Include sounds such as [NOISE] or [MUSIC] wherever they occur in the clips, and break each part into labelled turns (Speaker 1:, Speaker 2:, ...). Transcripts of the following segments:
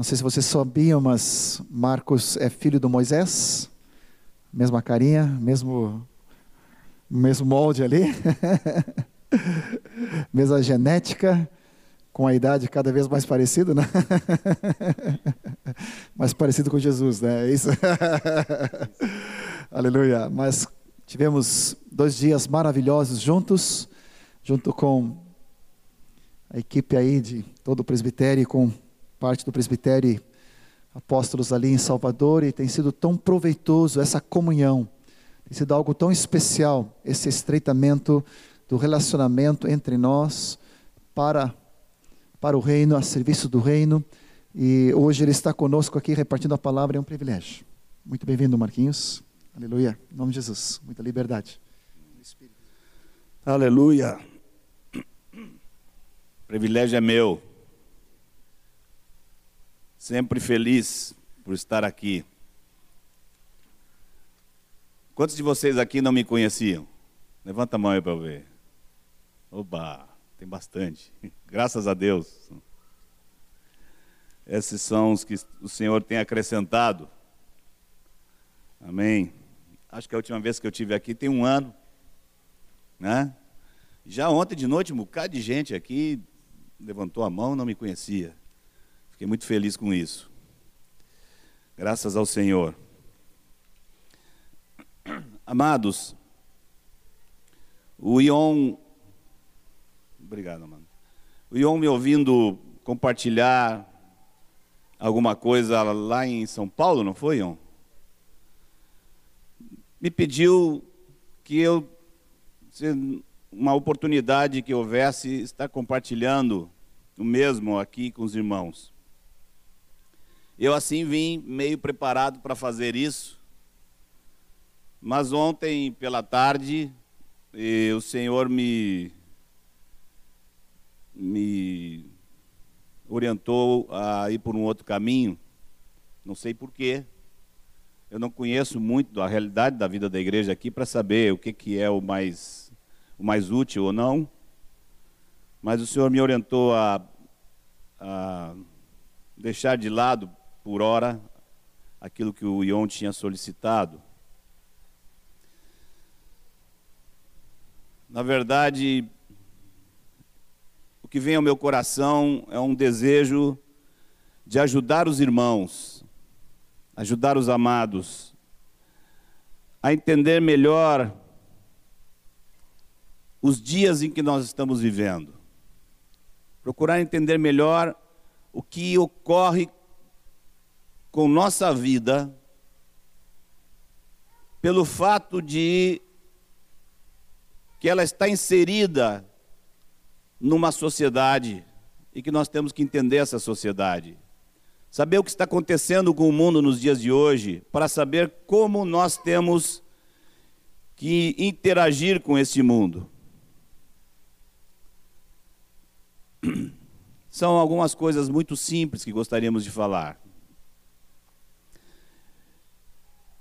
Speaker 1: Não sei se vocês sabiam, mas Marcos é filho do Moisés. Mesma carinha, mesmo, mesmo molde ali. [LAUGHS] Mesma genética, com a idade cada vez mais parecida, né? [LAUGHS] mais parecido com Jesus, né? É isso. [LAUGHS] Aleluia. Mas tivemos dois dias maravilhosos juntos, junto com a equipe aí de todo o presbitério, com parte do presbitério apóstolos ali em Salvador, e tem sido tão proveitoso essa comunhão, tem sido algo tão especial, esse estreitamento do relacionamento entre nós para, para o reino, a serviço do reino. E hoje ele está conosco aqui repartindo a palavra, é um privilégio. Muito bem-vindo, Marquinhos. Aleluia. Em nome de Jesus. Muita liberdade.
Speaker 2: Aleluia. Privilégio é meu. Sempre feliz por estar aqui. Quantos de vocês aqui não me conheciam? Levanta a mão aí para eu ver. Oba, tem bastante. [LAUGHS] Graças a Deus. Esses são os que o Senhor tem acrescentado. Amém. Acho que a última vez que eu tive aqui tem um ano, né? Já ontem de noite, um bocado de gente aqui levantou a mão, não me conhecia. Fiquei muito feliz com isso. Graças ao Senhor. Amados, o Ion Obrigado, mano. O Ion me ouvindo compartilhar alguma coisa lá em São Paulo, não foi, Ion? Me pediu que eu, uma oportunidade que houvesse, estar compartilhando o mesmo aqui com os irmãos. Eu assim vim meio preparado para fazer isso, mas ontem pela tarde o Senhor me me orientou a ir por um outro caminho. Não sei porquê. Eu não conheço muito da realidade da vida da igreja aqui para saber o que, que é o mais, o mais útil ou não. Mas o Senhor me orientou a, a deixar de lado, por hora, aquilo que o Ion tinha solicitado. Na verdade, que vem ao meu coração é um desejo de ajudar os irmãos, ajudar os amados a entender melhor os dias em que nós estamos vivendo. Procurar entender melhor o que ocorre com nossa vida pelo fato de que ela está inserida numa sociedade e que nós temos que entender essa sociedade. Saber o que está acontecendo com o mundo nos dias de hoje, para saber como nós temos que interagir com esse mundo. [CLEARS THROAT] São algumas coisas muito simples que gostaríamos de falar.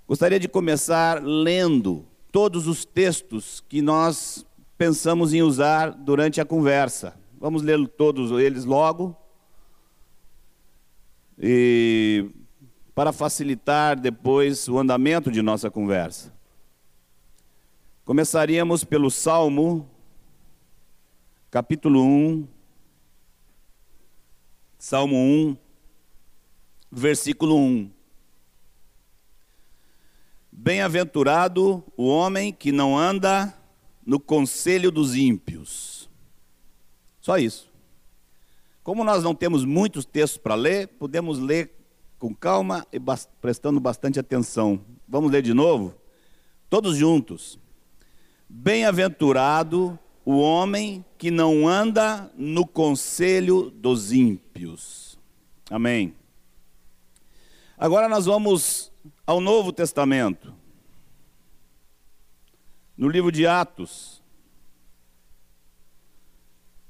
Speaker 2: Gostaria de começar lendo todos os textos que nós pensamos em usar durante a conversa. Vamos ler todos eles logo. E para facilitar depois o andamento de nossa conversa. Começaríamos pelo Salmo, capítulo 1, Salmo 1, versículo 1. Bem-aventurado o homem que não anda no conselho dos ímpios. Só isso. Como nós não temos muitos textos para ler, podemos ler com calma e prestando bastante atenção. Vamos ler de novo? Todos juntos. Bem-aventurado o homem que não anda no conselho dos ímpios. Amém. Agora nós vamos ao Novo Testamento. No livro de Atos,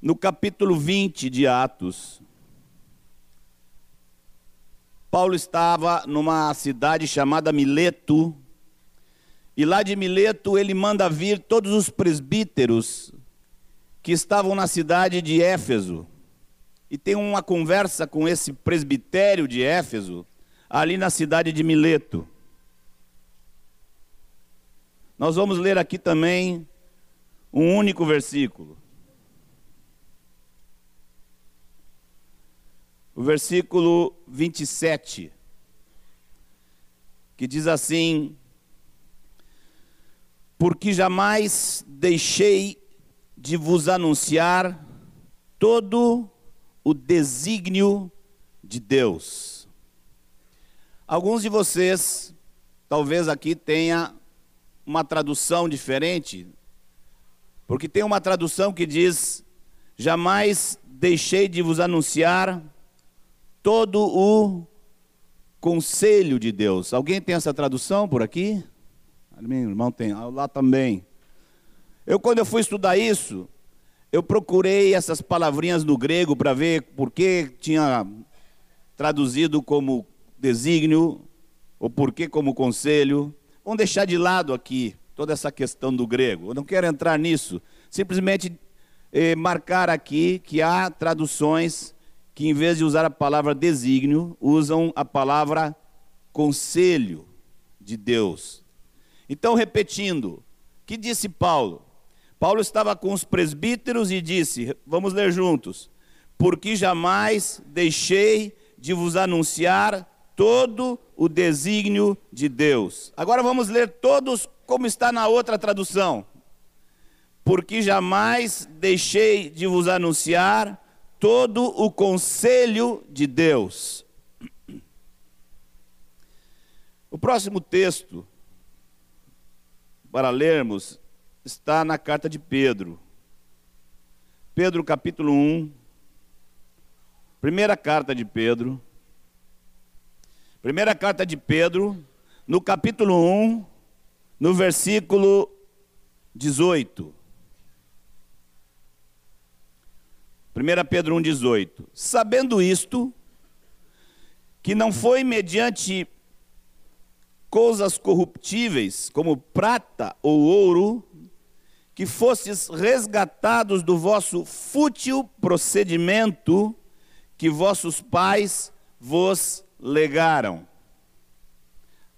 Speaker 2: no capítulo 20 de Atos, Paulo estava numa cidade chamada Mileto, e lá de Mileto ele manda vir todos os presbíteros que estavam na cidade de Éfeso. e tem uma conversa com esse presbitério de Éfeso, ali na cidade de Mileto. Nós vamos ler aqui também um único versículo. O versículo 27, que diz assim: Porque jamais deixei de vos anunciar todo o desígnio de Deus. Alguns de vocês, talvez aqui tenha uma tradução diferente, porque tem uma tradução que diz: Jamais deixei de vos anunciar todo o conselho de Deus. Alguém tem essa tradução por aqui? Meu irmão tem, ah, lá também. Eu, quando eu fui estudar isso, eu procurei essas palavrinhas no grego para ver por que tinha traduzido como desígnio, ou por que como conselho. Vamos deixar de lado aqui toda essa questão do grego. Eu não quero entrar nisso. Simplesmente eh, marcar aqui que há traduções que, em vez de usar a palavra desígnio, usam a palavra conselho de Deus. Então, repetindo, que disse Paulo? Paulo estava com os presbíteros e disse: Vamos ler juntos. Porque jamais deixei de vos anunciar todo o desígnio de Deus. Agora vamos ler todos como está na outra tradução. Porque jamais deixei de vos anunciar todo o conselho de Deus. O próximo texto para lermos está na carta de Pedro. Pedro capítulo 1. Primeira carta de Pedro. Primeira carta de Pedro, no capítulo 1, no versículo 18. 1 Pedro 1,18. Sabendo isto, que não foi mediante coisas corruptíveis, como prata ou ouro, que fostes resgatados do vosso fútil procedimento que vossos pais vos legaram.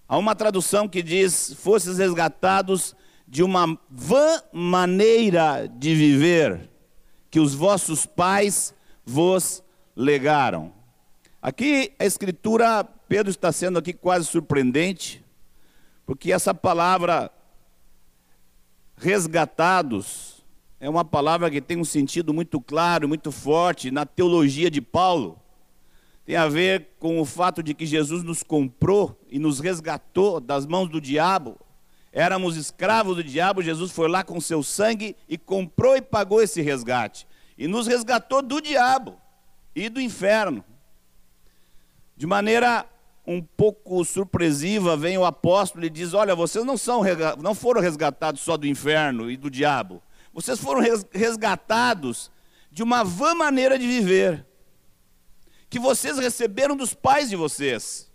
Speaker 2: Há uma tradução que diz: fostes resgatados de uma vã maneira de viver que os vossos pais vos legaram. Aqui a escritura, Pedro está sendo aqui quase surpreendente, porque essa palavra resgatados é uma palavra que tem um sentido muito claro, muito forte na teologia de Paulo. Tem a ver com o fato de que Jesus nos comprou e nos resgatou das mãos do diabo éramos escravos do diabo, Jesus foi lá com seu sangue e comprou e pagou esse resgate. E nos resgatou do diabo e do inferno. De maneira um pouco surpresiva, vem o apóstolo e diz: Olha, vocês não, são, não foram resgatados só do inferno e do diabo, vocês foram resgatados de uma vã maneira de viver, que vocês receberam dos pais de vocês.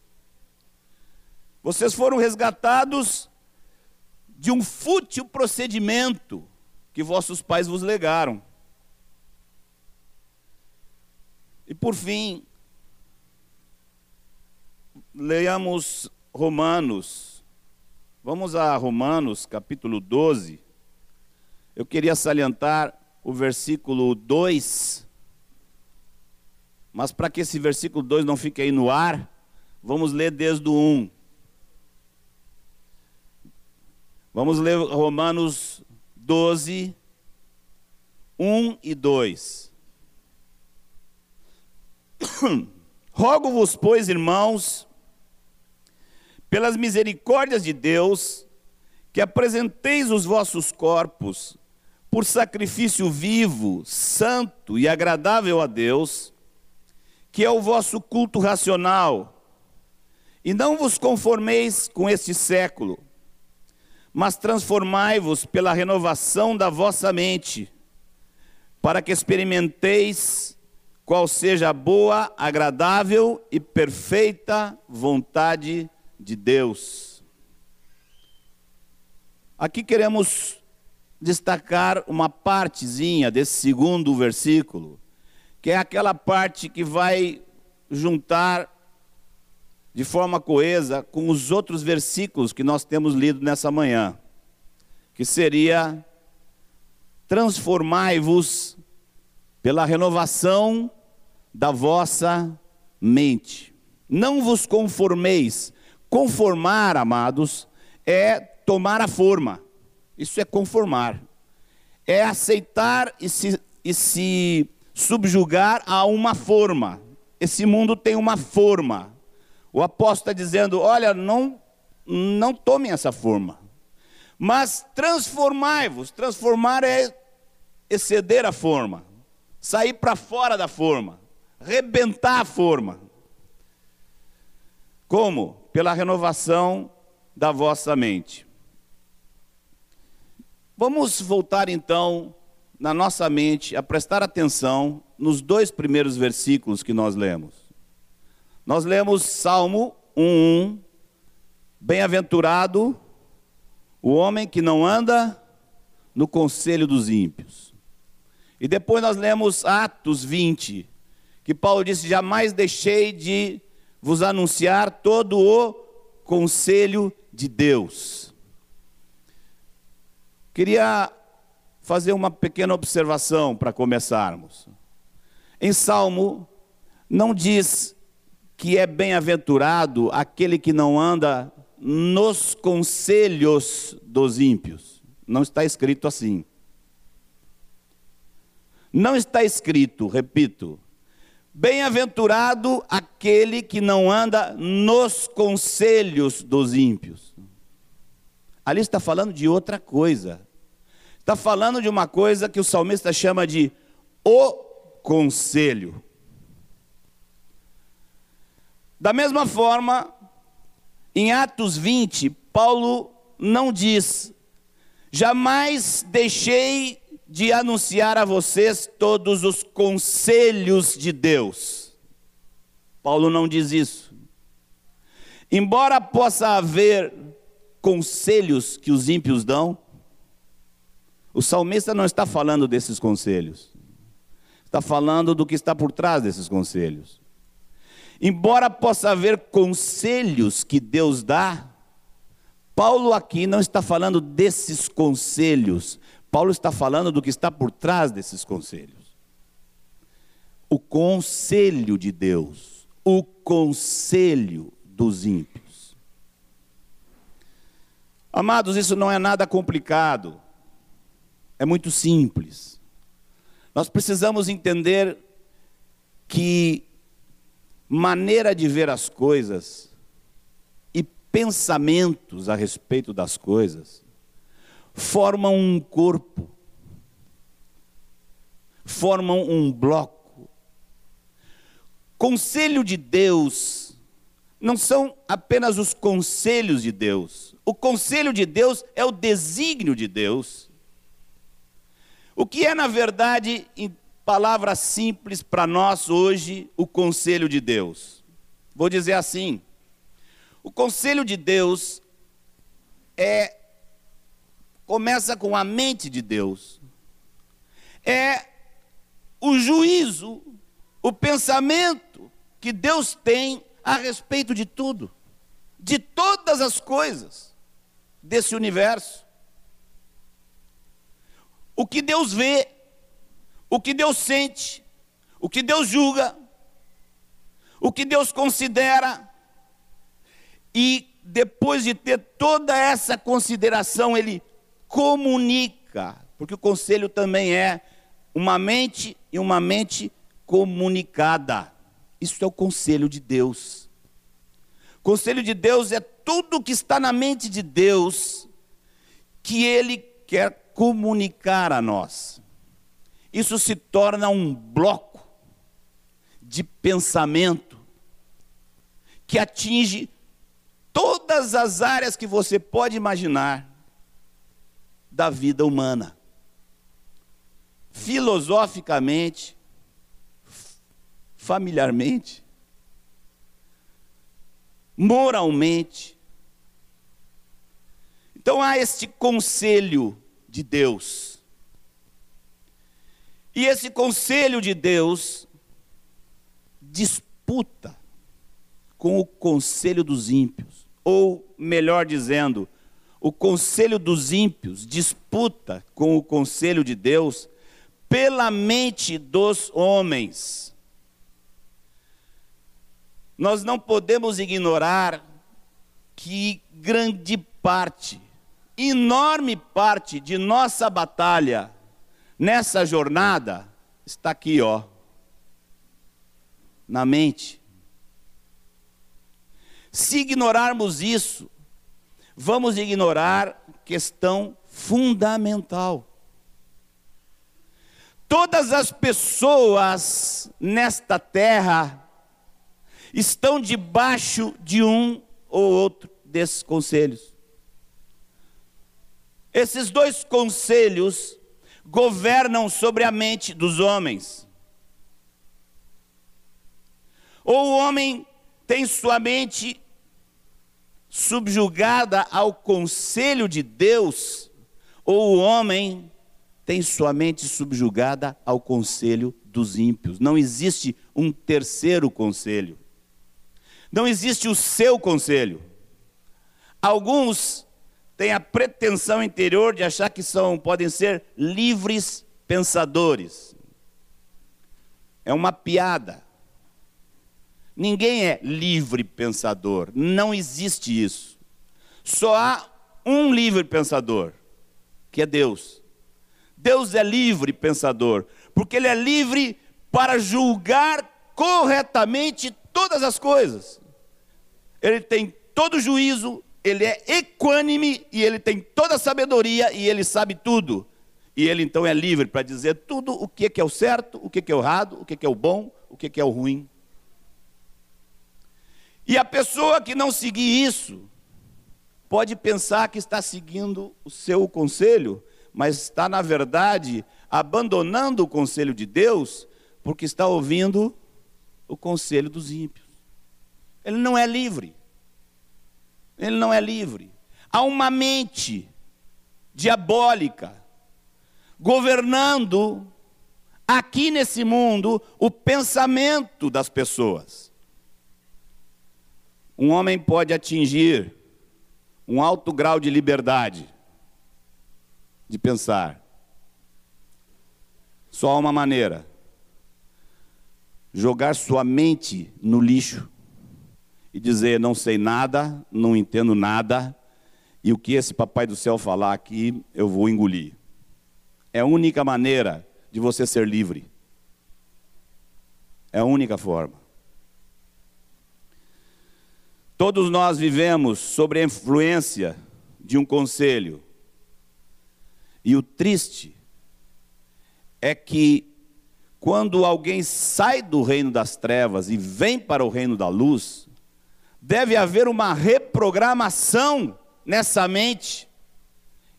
Speaker 2: Vocês foram resgatados de um fútil procedimento que vossos pais vos legaram. E por fim, leiamos Romanos. Vamos a Romanos, capítulo 12. Eu queria salientar o versículo 2. Mas para que esse versículo 2 não fique aí no ar, vamos ler desde o 1. Vamos ler Romanos 12, 1 e 2. [COUGHS] Rogo-vos, pois, irmãos, pelas misericórdias de Deus, que apresenteis os vossos corpos por sacrifício vivo, santo e agradável a Deus, que é o vosso culto racional, e não vos conformeis com este século mas transformai-vos pela renovação da vossa mente, para que experimenteis qual seja a boa, agradável e perfeita vontade de Deus. Aqui queremos destacar uma partezinha desse segundo versículo, que é aquela parte que vai juntar de forma coesa com os outros versículos que nós temos lido nessa manhã, que seria transformai-vos pela renovação da vossa mente. Não vos conformeis. Conformar, amados, é tomar a forma. Isso é conformar. É aceitar e se, e se subjugar a uma forma. Esse mundo tem uma forma. O apóstolo está dizendo: olha, não, não tomem essa forma. Mas transformai-vos. Transformar é exceder a forma, sair para fora da forma, rebentar a forma. Como? Pela renovação da vossa mente. Vamos voltar então na nossa mente a prestar atenção nos dois primeiros versículos que nós lemos. Nós lemos Salmo 1:1, Bem-aventurado o homem que não anda no conselho dos ímpios. E depois nós lemos Atos 20, que Paulo disse: Jamais deixei de vos anunciar todo o conselho de Deus. Queria fazer uma pequena observação para começarmos. Em Salmo, não diz que é bem-aventurado aquele que não anda nos conselhos dos ímpios. Não está escrito assim. Não está escrito, repito, bem-aventurado aquele que não anda nos conselhos dos ímpios. Ali está falando de outra coisa. Está falando de uma coisa que o salmista chama de o conselho. Da mesma forma, em Atos 20, Paulo não diz: jamais deixei de anunciar a vocês todos os conselhos de Deus. Paulo não diz isso. Embora possa haver conselhos que os ímpios dão, o salmista não está falando desses conselhos, está falando do que está por trás desses conselhos. Embora possa haver conselhos que Deus dá, Paulo aqui não está falando desses conselhos, Paulo está falando do que está por trás desses conselhos. O conselho de Deus, o conselho dos ímpios. Amados, isso não é nada complicado é muito simples. Nós precisamos entender que maneira de ver as coisas e pensamentos a respeito das coisas formam um corpo, formam um bloco. Conselho de Deus não são apenas os conselhos de Deus. O conselho de Deus é o desígnio de Deus o que é, na verdade, em palavras simples para nós hoje, o conselho de Deus? Vou dizer assim: o conselho de Deus é começa com a mente de Deus. É o juízo, o pensamento que Deus tem a respeito de tudo, de todas as coisas desse universo o que Deus vê, o que Deus sente, o que Deus julga, o que Deus considera. E depois de ter toda essa consideração, ele comunica, porque o conselho também é uma mente e uma mente comunicada. Isso é o conselho de Deus. Conselho de Deus é tudo que está na mente de Deus que ele quer comunicar a nós. Isso se torna um bloco de pensamento que atinge todas as áreas que você pode imaginar da vida humana. Filosoficamente, familiarmente, moralmente. Então há este conselho de Deus. E esse conselho de Deus disputa com o conselho dos ímpios. Ou, melhor dizendo, o conselho dos ímpios disputa com o conselho de Deus pela mente dos homens. Nós não podemos ignorar que grande parte, enorme parte de nossa batalha nessa jornada está aqui, ó, na mente. Se ignorarmos isso, vamos ignorar questão fundamental. Todas as pessoas nesta terra estão debaixo de um ou outro desses conselhos. Esses dois conselhos governam sobre a mente dos homens. Ou o homem tem sua mente subjugada ao conselho de Deus, ou o homem tem sua mente subjugada ao conselho dos ímpios. Não existe um terceiro conselho. Não existe o seu conselho. Alguns têm a pretensão interior de achar que são, podem ser livres pensadores. É uma piada. Ninguém é livre pensador, não existe isso. Só há um livre pensador, que é Deus. Deus é livre pensador, porque Ele é livre para julgar corretamente todas as coisas. Ele tem todo juízo, ele é equânime e ele tem toda a sabedoria e ele sabe tudo. E ele então é livre para dizer tudo o que é o certo, o que é o errado, o que é o bom, o que é o ruim. E a pessoa que não seguir isso, pode pensar que está seguindo o seu conselho, mas está, na verdade, abandonando o conselho de Deus, porque está ouvindo o conselho dos ímpios. Ele não é livre. Ele não é livre. Há uma mente diabólica governando aqui nesse mundo o pensamento das pessoas. Um homem pode atingir um alto grau de liberdade de pensar. Só há uma maneira: jogar sua mente no lixo e dizer: não sei nada, não entendo nada, e o que esse papai do céu falar aqui, eu vou engolir. É a única maneira de você ser livre. É a única forma. Todos nós vivemos sob a influência de um conselho. E o triste é que quando alguém sai do reino das trevas e vem para o reino da luz, deve haver uma reprogramação nessa mente.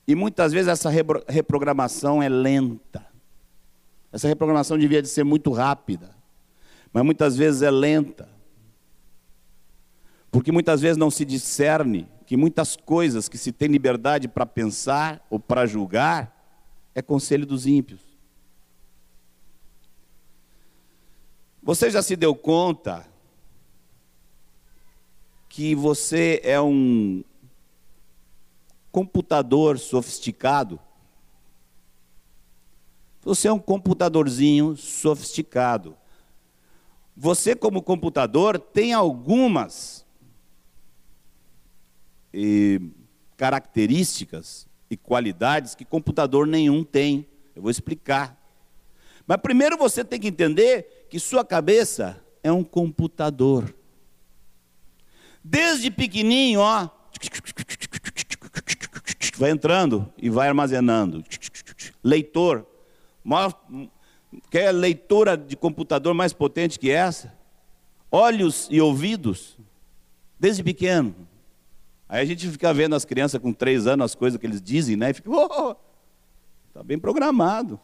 Speaker 2: E muitas vezes essa reprogramação é lenta. Essa reprogramação devia de ser muito rápida, mas muitas vezes é lenta. Porque muitas vezes não se discerne que muitas coisas que se tem liberdade para pensar ou para julgar é conselho dos ímpios. Você já se deu conta que você é um computador sofisticado? Você é um computadorzinho sofisticado. Você, como computador, tem algumas e características e qualidades que computador nenhum tem. Eu vou explicar. Mas primeiro você tem que entender que sua cabeça é um computador. Desde pequenininho, ó, vai entrando e vai armazenando. Leitor. Quer leitora de computador mais potente que essa? Olhos e ouvidos. Desde pequeno. Aí a gente fica vendo as crianças com três anos, as coisas que eles dizem, né? E fica, oh, tá bem programado.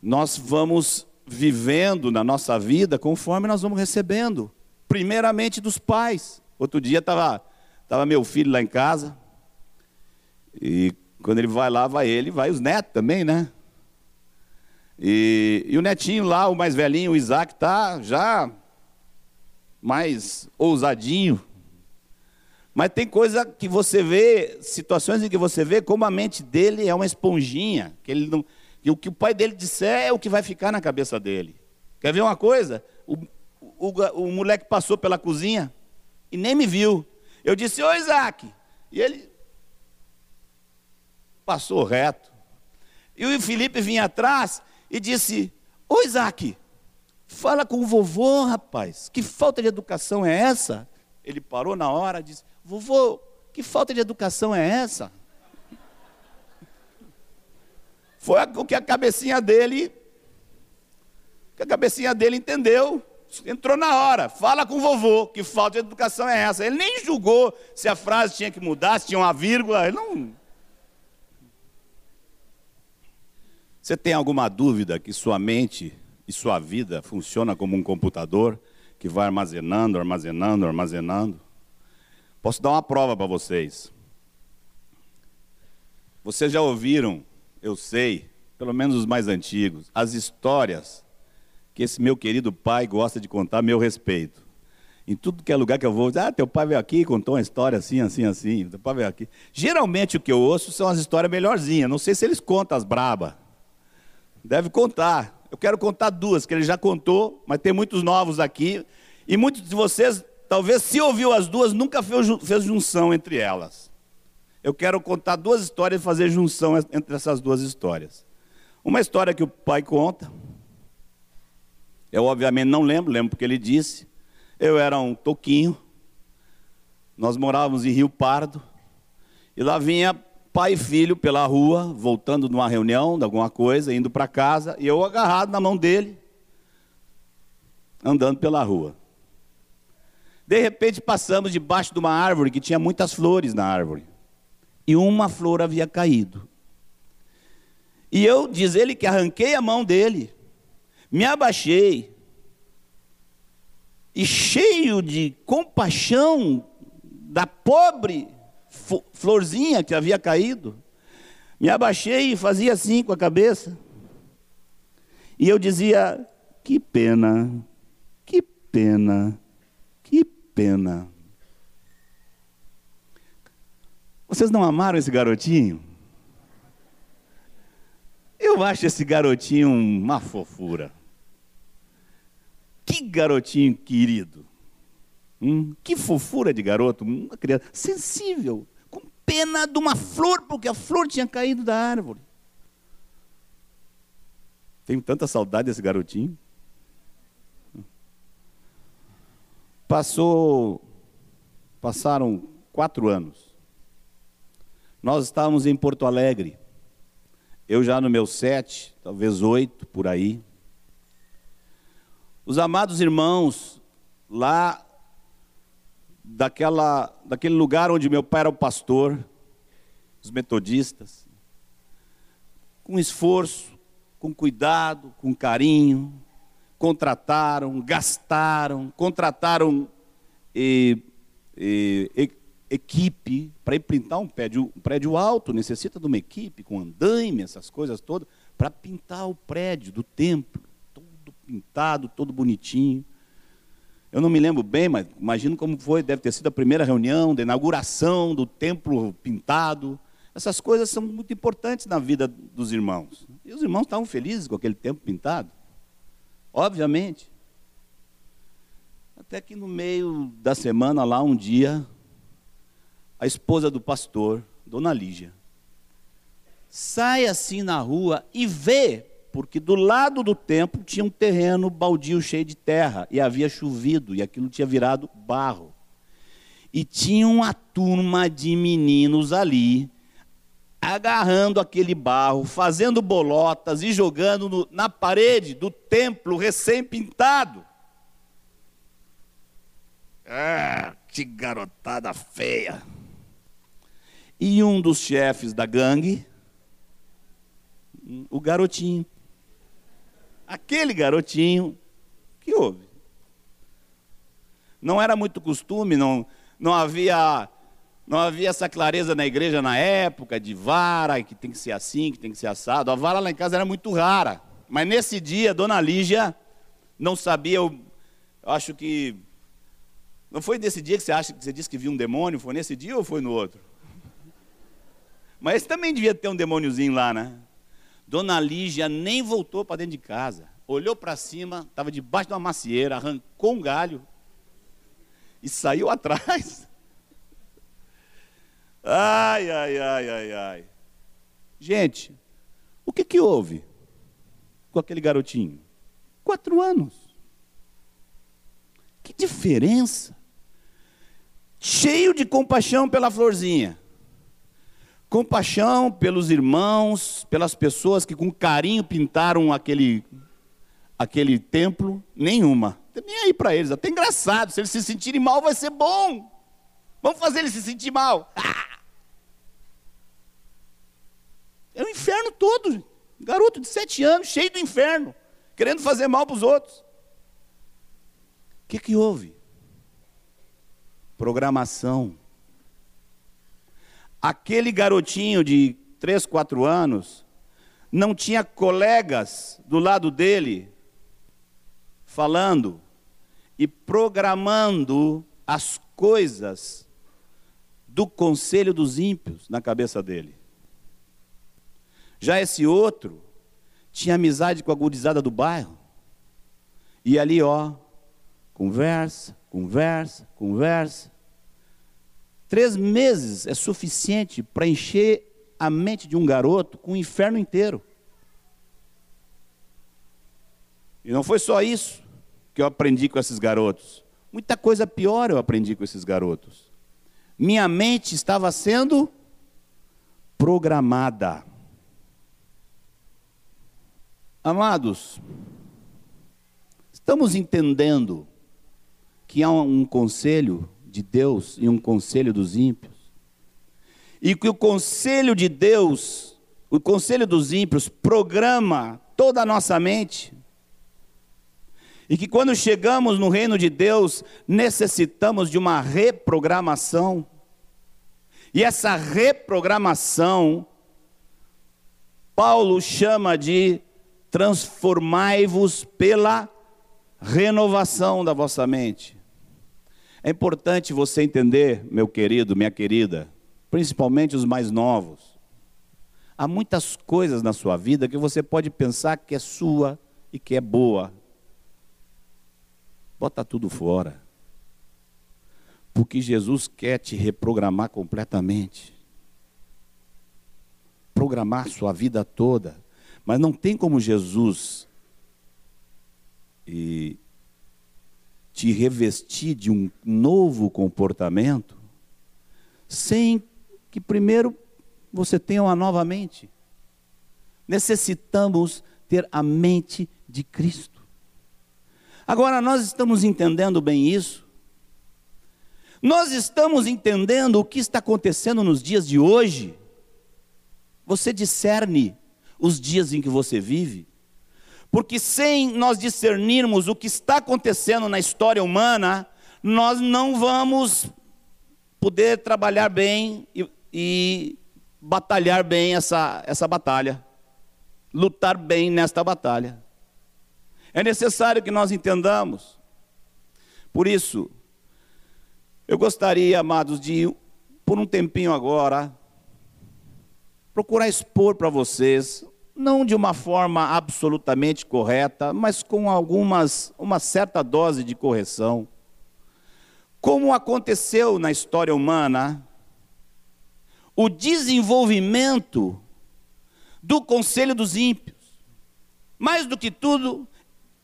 Speaker 2: Nós vamos vivendo na nossa vida conforme nós vamos recebendo. Primeiramente dos pais. Outro dia estava tava meu filho lá em casa. E quando ele vai lá, vai ele, vai os netos também, né? E, e o netinho lá, o mais velhinho, o Isaac, tá já mais ousadinho. Mas tem coisa que você vê, situações em que você vê como a mente dele é uma esponjinha, que ele não, que o que o pai dele disser é o que vai ficar na cabeça dele. Quer ver uma coisa? O, o, o moleque passou pela cozinha e nem me viu. Eu disse, ô Isaac. E ele passou reto. E o Felipe vinha atrás e disse, ô Isaac, fala com o vovô, rapaz. Que falta de educação é essa? Ele parou na hora e disse, vovô, que falta de educação é essa? Foi o que a cabecinha dele, que a cabecinha dele entendeu. Entrou na hora, fala com o vovô, que falta de educação é essa? Ele nem julgou se a frase tinha que mudar, se tinha uma vírgula, ele não. Você tem alguma dúvida que sua mente e sua vida funciona como um computador que vai armazenando, armazenando, armazenando? Posso dar uma prova para vocês. Vocês já ouviram, eu sei, pelo menos os mais antigos, as histórias que esse meu querido pai gosta de contar a meu respeito. Em tudo que é lugar que eu vou, ah, teu pai veio aqui e contou uma história assim, assim, assim. Teu pai veio aqui. Geralmente o que eu ouço são as histórias melhorzinhas. Não sei se eles contam as braba. Deve contar. Eu quero contar duas, que ele já contou, mas tem muitos novos aqui. E muitos de vocês, talvez se ouviu as duas, nunca fez, junção entre elas. Eu quero contar duas histórias e fazer junção entre essas duas histórias. Uma história que o pai conta, eu, obviamente, não lembro, lembro porque ele disse. Eu era um toquinho, nós morávamos em Rio Pardo, e lá vinha pai e filho pela rua, voltando de uma reunião, de alguma coisa, indo para casa, e eu agarrado na mão dele, andando pela rua. De repente passamos debaixo de uma árvore que tinha muitas flores na árvore. E uma flor havia caído. E eu, diz ele, que arranquei a mão dele me abaixei e cheio de compaixão da pobre florzinha que havia caído, me abaixei e fazia assim com a cabeça. E eu dizia: que pena, que pena, que pena. Vocês não amaram esse garotinho? Eu acho esse garotinho uma fofura. Que garotinho querido. Hum, que fofura de garoto, uma criança sensível, com pena de uma flor, porque a flor tinha caído da árvore. Tenho tanta saudade desse garotinho. Passou, passaram quatro anos. Nós estávamos em Porto Alegre. Eu já no meu sete, talvez oito, por aí. Os amados irmãos, lá daquela, daquele lugar onde meu pai era o pastor, os metodistas, com esforço, com cuidado, com carinho, contrataram, gastaram, contrataram e, e, e, equipe para imprintar um prédio, um prédio alto, necessita de uma equipe com andaime, essas coisas todas, para pintar o prédio do templo pintado, todo bonitinho. Eu não me lembro bem, mas imagino como foi, deve ter sido a primeira reunião da inauguração do templo pintado. Essas coisas são muito importantes na vida dos irmãos. E os irmãos estavam felizes com aquele templo pintado. Obviamente. Até que no meio da semana, lá um dia, a esposa do pastor, Dona Lígia, sai assim na rua e vê porque do lado do templo tinha um terreno baldio cheio de terra, e havia chovido, e aquilo tinha virado barro. E tinha uma turma de meninos ali, agarrando aquele barro, fazendo bolotas e jogando no, na parede do templo recém-pintado. Ah, que garotada feia. E um dos chefes da gangue, o garotinho, aquele garotinho, que houve? Não era muito costume, não, não havia não havia essa clareza na igreja na época de vara, que tem que ser assim, que tem que ser assado. A vara lá em casa era muito rara. Mas nesse dia, dona Lígia não sabia, eu acho que. Não foi nesse dia que você acha que você disse que viu um demônio? Foi nesse dia ou foi no outro? Mas esse também devia ter um demôniozinho lá, né? Dona Lígia nem voltou para dentro de casa. Olhou para cima, estava debaixo de uma macieira, arrancou um galho e saiu [LAUGHS] atrás. Ai, ai, ai, ai, ai. Gente, o que, que houve com aquele garotinho? Quatro anos. Que diferença. Cheio de compaixão pela florzinha. Compaixão pelos irmãos, pelas pessoas que com carinho pintaram aquele, aquele templo, nenhuma. Nem aí para eles, até engraçado. Se eles se sentirem mal, vai ser bom. Vamos fazer eles se sentir mal. [LAUGHS] É o inferno todo. Garoto de sete anos, cheio do inferno, querendo fazer mal para os outros. O que, que houve? Programação. Aquele garotinho de três, quatro anos não tinha colegas do lado dele falando e programando as coisas do conselho dos ímpios na cabeça dele. Já esse outro tinha amizade com a gurizada do bairro. E ali, ó, conversa, conversa, conversa. Três meses é suficiente para encher a mente de um garoto com o inferno inteiro. E não foi só isso que eu aprendi com esses garotos. Muita coisa pior eu aprendi com esses garotos. Minha mente estava sendo programada. Amados, estamos entendendo que há um conselho de Deus e um conselho dos ímpios. E que o conselho de Deus, o conselho dos ímpios, programa toda a nossa mente. E que quando chegamos no reino de Deus, necessitamos de uma reprogramação. E essa reprogramação, Paulo chama de transformai-vos pela renovação da vossa mente. É importante você entender, meu querido, minha querida, principalmente os mais novos. Há muitas coisas na sua vida que você pode pensar que é sua e que é boa. Bota tudo fora. Porque Jesus quer te reprogramar completamente. Programar sua vida toda mas não tem como Jesus e te revestir de um novo comportamento sem que primeiro você tenha uma nova mente. Necessitamos ter a mente de Cristo. Agora, nós estamos entendendo bem isso. Nós estamos entendendo o que está acontecendo nos dias de hoje. Você discerne os dias em que você vive. Porque sem nós discernirmos o que está acontecendo na história humana, nós não vamos poder trabalhar bem e, e batalhar bem essa, essa batalha, lutar bem nesta batalha. É necessário que nós entendamos. Por isso, eu gostaria, amados, de, por um tempinho agora, procurar expor para vocês, não de uma forma absolutamente correta, mas com algumas uma certa dose de correção. Como aconteceu na história humana, o desenvolvimento do Conselho dos Ímpios. Mais do que tudo,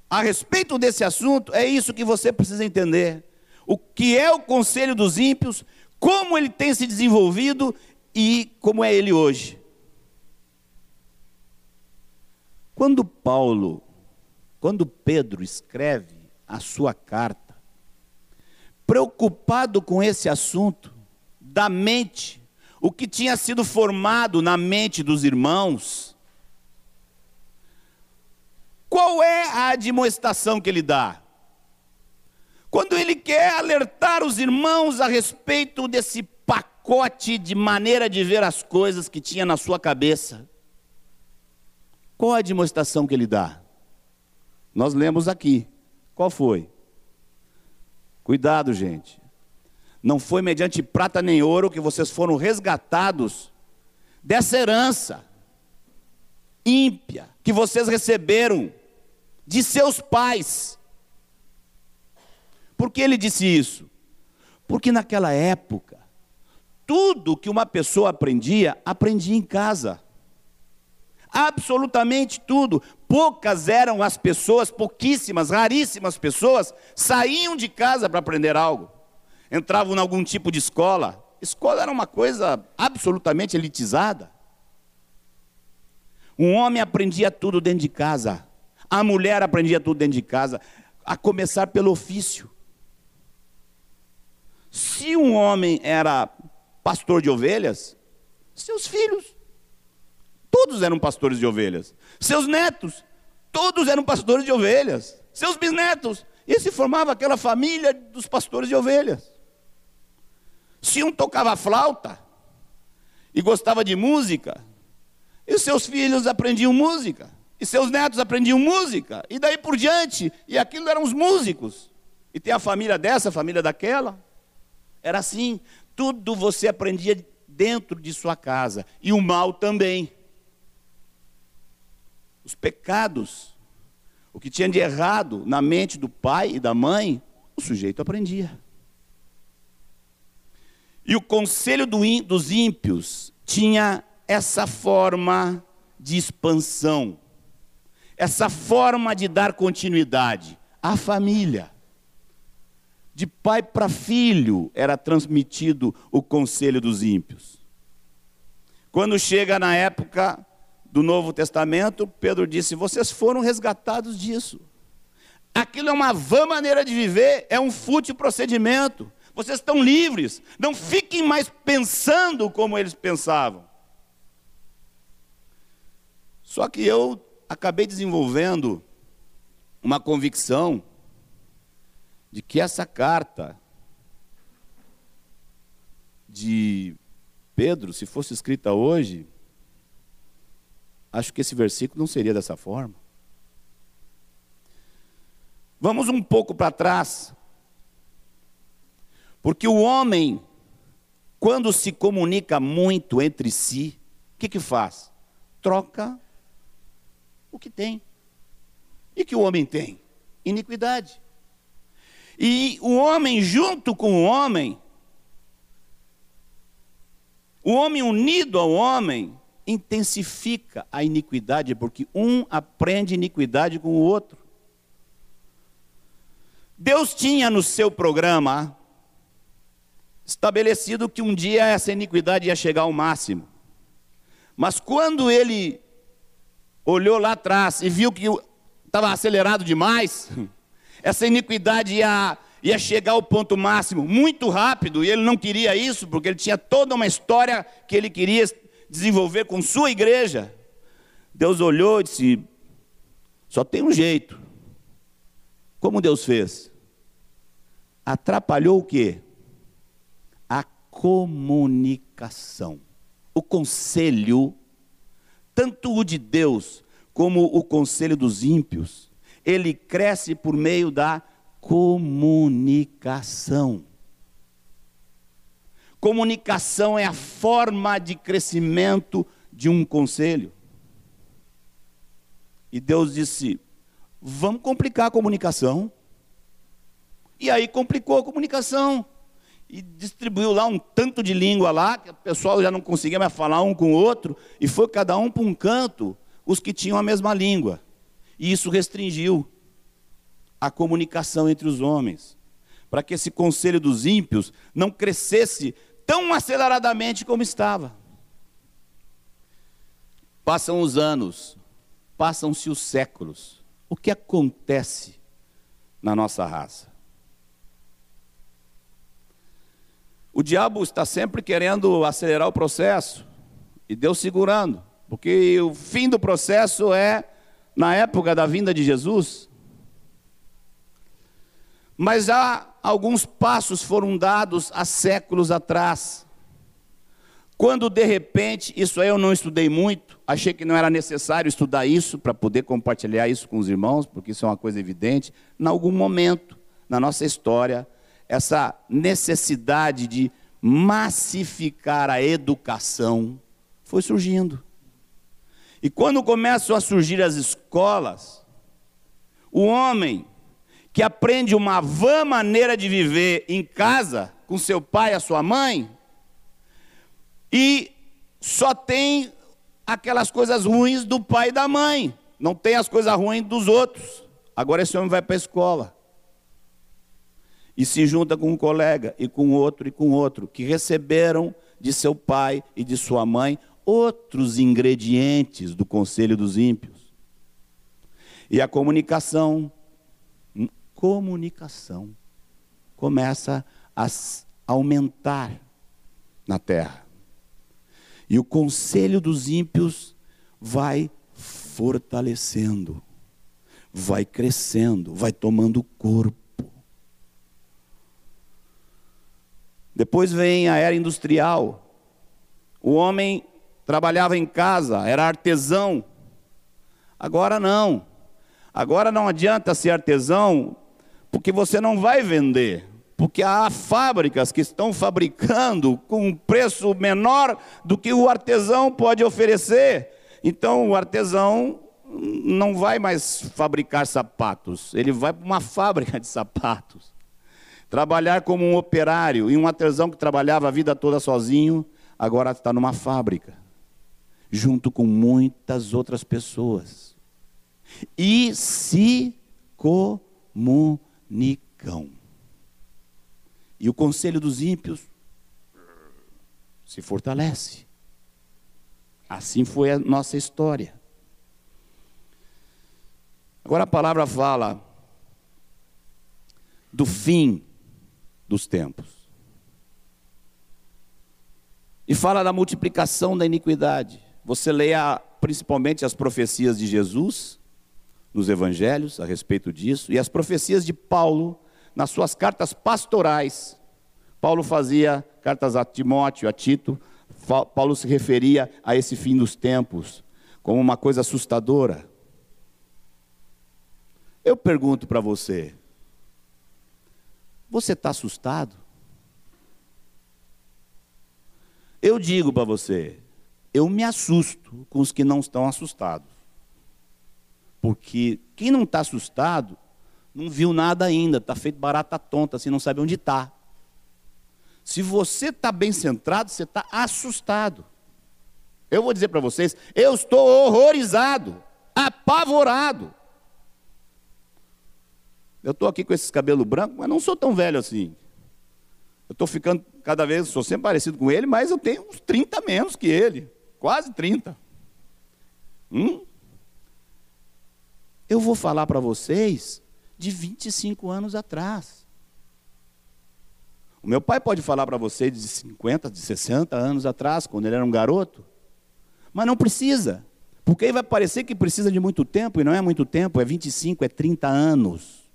Speaker 2: a respeito desse assunto, é isso que você precisa entender. O que é o Conselho dos Ímpios, como ele tem se desenvolvido e como é ele hoje. Quando Paulo, quando Pedro escreve a sua carta, preocupado com esse assunto da mente, o que tinha sido formado na mente dos irmãos, qual é a admoestação que ele dá? Quando ele quer alertar os irmãos a respeito desse pacote de maneira de ver as coisas que tinha na sua cabeça, Qual a demonstração que ele dá? Nós lemos aqui. Qual foi? Cuidado, gente. Não foi mediante prata nem ouro que vocês foram resgatados dessa herança ímpia que vocês receberam de seus pais. Por que ele disse isso? Porque naquela época, tudo que uma pessoa aprendia, aprendia em casa. Absolutamente tudo. Poucas eram as pessoas, pouquíssimas, raríssimas pessoas, saíam de casa para aprender algo. Entravam em algum tipo de escola. Escola era uma coisa absolutamente elitizada. Um homem aprendia tudo dentro de casa. A mulher aprendia tudo dentro de casa. A começar pelo ofício. Se um homem era pastor de ovelhas, seus filhos, todos eram pastores de ovelhas. Seus netos, todos eram pastores de ovelhas. Seus bisnetos, e se formava aquela família dos pastores de ovelhas. Se um tocava flauta e gostava de música, e seus filhos aprendiam música, e seus netos aprendiam música, e daí por diante, e aquilo eram os músicos. E tem a família dessa, a família daquela. Era assim, tudo você aprendia dentro de sua casa, e o mal também. Os pecados, o que tinha de errado na mente do pai e da mãe, o sujeito aprendia. E o conselho dos ímpios tinha essa forma de expansão, essa forma de dar continuidade à família. De pai para filho era transmitido o conselho dos ímpios. Quando chega na época do Novo Testamento, Pedro disse: Vocês foram resgatados disso. Aquilo é uma vã maneira de viver, é um fútil procedimento. Vocês estão livres. Não fiquem mais pensando como eles pensavam. Só que eu acabei desenvolvendo uma convicção de que essa carta de Pedro, se fosse escrita hoje, acho que esse versículo não seria dessa forma. Vamos um pouco para trás. Porque o homem, quando se comunica muito entre si, o que, que faz? Troca o que tem. E que o homem tem? Iniquidade. E o homem, junto com o homem, o homem unido ao homem, intensifica a iniquidade, porque um aprende iniquidade com o outro. Deus tinha no seu programa estabelecido que um dia essa iniquidade ia chegar ao máximo. Mas quando ele olhou lá atrás e viu que estava acelerado demais, [LAUGHS] essa iniquidade ia, ia chegar ao ponto máximo muito rápido, e ele não queria isso, porque ele tinha toda uma história que ele queria desenvolver com sua igreja. Deus olhou e disse: só tem um jeito. Como Deus fez? Atrapalhou o quê? A comunicação. O conselho tanto o de Deus como o conselho dos ímpios, ele cresce por meio da comunicação. Comunicação é a forma de crescimento de um conselho. E Deus disse: vamos complicar a comunicação. E aí complicou a comunicação e distribuiu lá um tanto de língua lá, que o pessoal já não conseguia mais falar um com o outro, e foi cada um para um canto, os que tinham a mesma língua. E isso restringiu a comunicação entre os homens, para que esse conselho dos ímpios não crescesse tão aceleradamente como estava. Passam os anos, passam-se os séculos. O que acontece na nossa raça? O diabo está sempre querendo acelerar o processo e Deus segurando, porque o fim do processo é na época da vinda de Jesus. Mas já alguns passos foram dados há séculos atrás. Quando de repente, isso aí eu não estudei muito, achei que não era necessário estudar isso para poder compartilhar isso com os irmãos, porque isso é uma coisa evidente. Em algum momento na nossa história, essa necessidade de massificar a educação foi surgindo. E quando começam a surgir as escolas, o homem que aprende uma vã maneira de viver em casa, com seu pai e a sua mãe, e só tem aquelas coisas ruins do pai e da mãe, não tem as coisas ruins dos outros. Agora esse homem vai para a escola e se junta com um colega e com outro e com outro que receberam de seu pai e de sua mãe outros ingredientes do conselho dos ímpios. E a comunicação, comunicação começa a aumentar na terra. E o conselho dos ímpios vai fortalecendo, vai crescendo, vai tomando corpo. Depois vem a era industrial. O homem trabalhava em casa, era artesão. Agora não. Agora não adianta ser artesão, porque você não vai vender porque há fábricas que estão fabricando com um preço menor do que o artesão pode oferecer. Então o artesão não vai mais fabricar sapatos, ele vai para uma fábrica de sapatos. Trabalhar como um operário e um artesão que trabalhava a vida toda sozinho, agora está numa fábrica, junto com muitas outras pessoas. E se comunicam. E o conselho dos ímpios se fortalece. Assim foi a nossa história. Agora a palavra fala do fim dos tempos. E fala da multiplicação da iniquidade. Você leia principalmente as profecias de Jesus nos evangelhos a respeito disso e as profecias de Paulo nas suas cartas pastorais, Paulo fazia cartas a Timóteo, a Tito, Paulo se referia a esse fim dos tempos como uma coisa assustadora. Eu pergunto para você: você está assustado? Eu digo para você, eu me assusto com os que não estão assustados. Porque quem não está assustado não viu nada ainda, está feito barata tonta, assim, não sabe onde está. Se você está bem centrado, você está assustado. Eu vou dizer para vocês, eu estou horrorizado, apavorado. Eu estou aqui com esses cabelos brancos, mas não sou tão velho assim. Eu estou ficando cada vez, sou sempre parecido com ele, mas eu tenho uns 30 menos que ele. Quase 30. Hum? Eu vou falar para vocês de 25 anos atrás. O meu pai pode falar para você de 50, de 60 anos atrás, quando ele era um garoto, mas não precisa, porque aí vai parecer que precisa de muito tempo, e não é muito tempo, é 25, é 30 anos.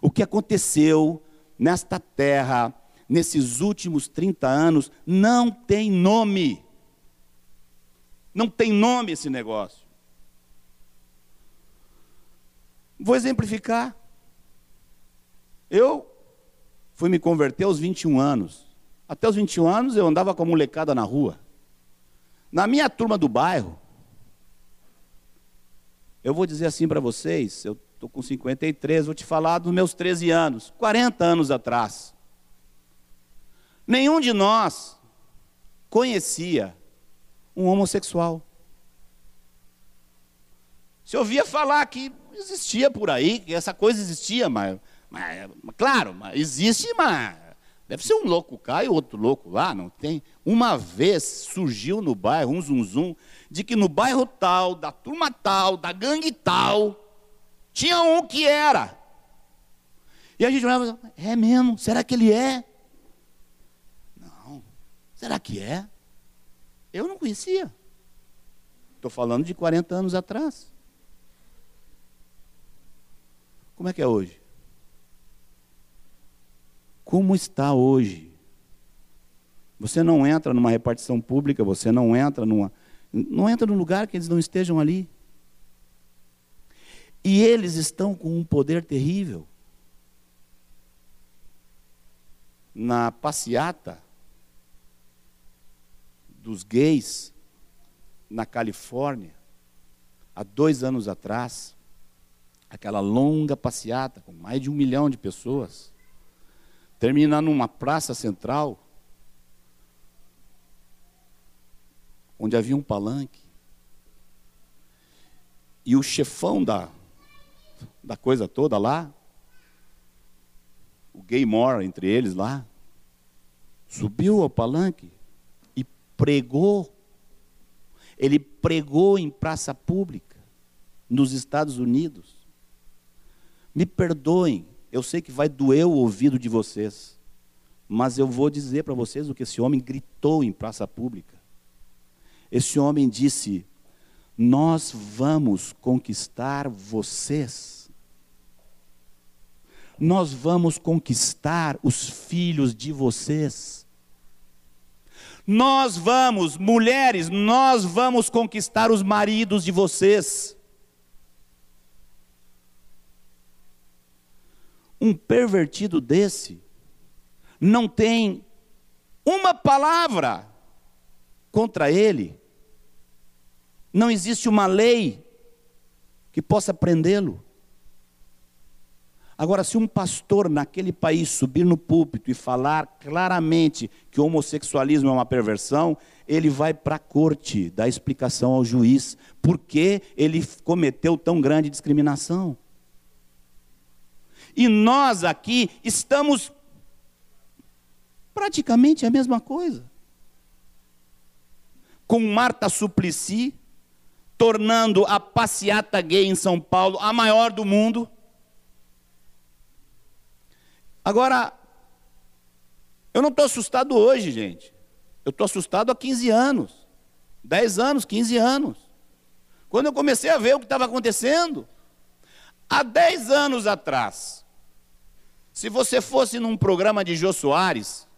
Speaker 2: O que aconteceu nesta terra, nesses últimos 30 anos, não tem nome. Não tem nome esse negócio. Vou exemplificar. Eu fui me converter aos 21 anos. Até os 21 anos eu andava com a molecada na rua. Na minha turma do bairro, eu vou dizer assim para vocês, eu estou com 53, vou te falar dos meus 13 anos, 40 anos atrás. Nenhum de nós conhecia um homossexual. Se ouvia falar que existia por aí, que essa coisa existia, mas, mas claro, mas existe, mas deve ser um louco cá e outro louco lá, não tem? Uma vez surgiu no bairro um zum, zum de que no bairro tal, da turma tal, da gangue tal, tinha um que era. E a gente olhava, é mesmo? Será que ele é? Não. Será que é? Eu não conhecia. Estou falando de 40 anos atrás. Como é que é hoje? Como está hoje? Você não entra numa repartição pública, você não entra numa. Não entra num lugar que eles não estejam ali. E eles estão com um poder terrível. Na passeata dos gays na Califórnia, há dois anos atrás, aquela longa passeata com mais de um milhão de pessoas, termina numa praça central, onde havia um palanque. E o chefão da, da coisa toda lá, o Gay Moore entre eles lá, subiu ao palanque e pregou. Ele pregou em praça pública, nos Estados Unidos. Me perdoem, eu sei que vai doer o ouvido de vocês, mas eu vou dizer para vocês o que esse homem gritou em praça pública. Esse homem disse: Nós vamos conquistar vocês. Nós vamos conquistar os filhos de vocês. Nós vamos, mulheres, nós vamos conquistar os maridos de vocês. Um pervertido desse não tem uma palavra contra ele não existe uma lei que possa prendê-lo. Agora, se um pastor naquele país subir no púlpito e falar claramente que o homossexualismo é uma perversão, ele vai para a corte dar explicação ao juiz por que ele cometeu tão grande discriminação. E nós aqui estamos praticamente a mesma coisa. Com Marta Suplicy, tornando a passeata gay em São Paulo a maior do mundo. Agora, eu não estou assustado hoje, gente. Eu estou assustado há 15 anos. 10 anos, 15 anos. Quando eu comecei a ver o que estava acontecendo. Há 10 anos atrás, se você fosse num programa de Jô Soares,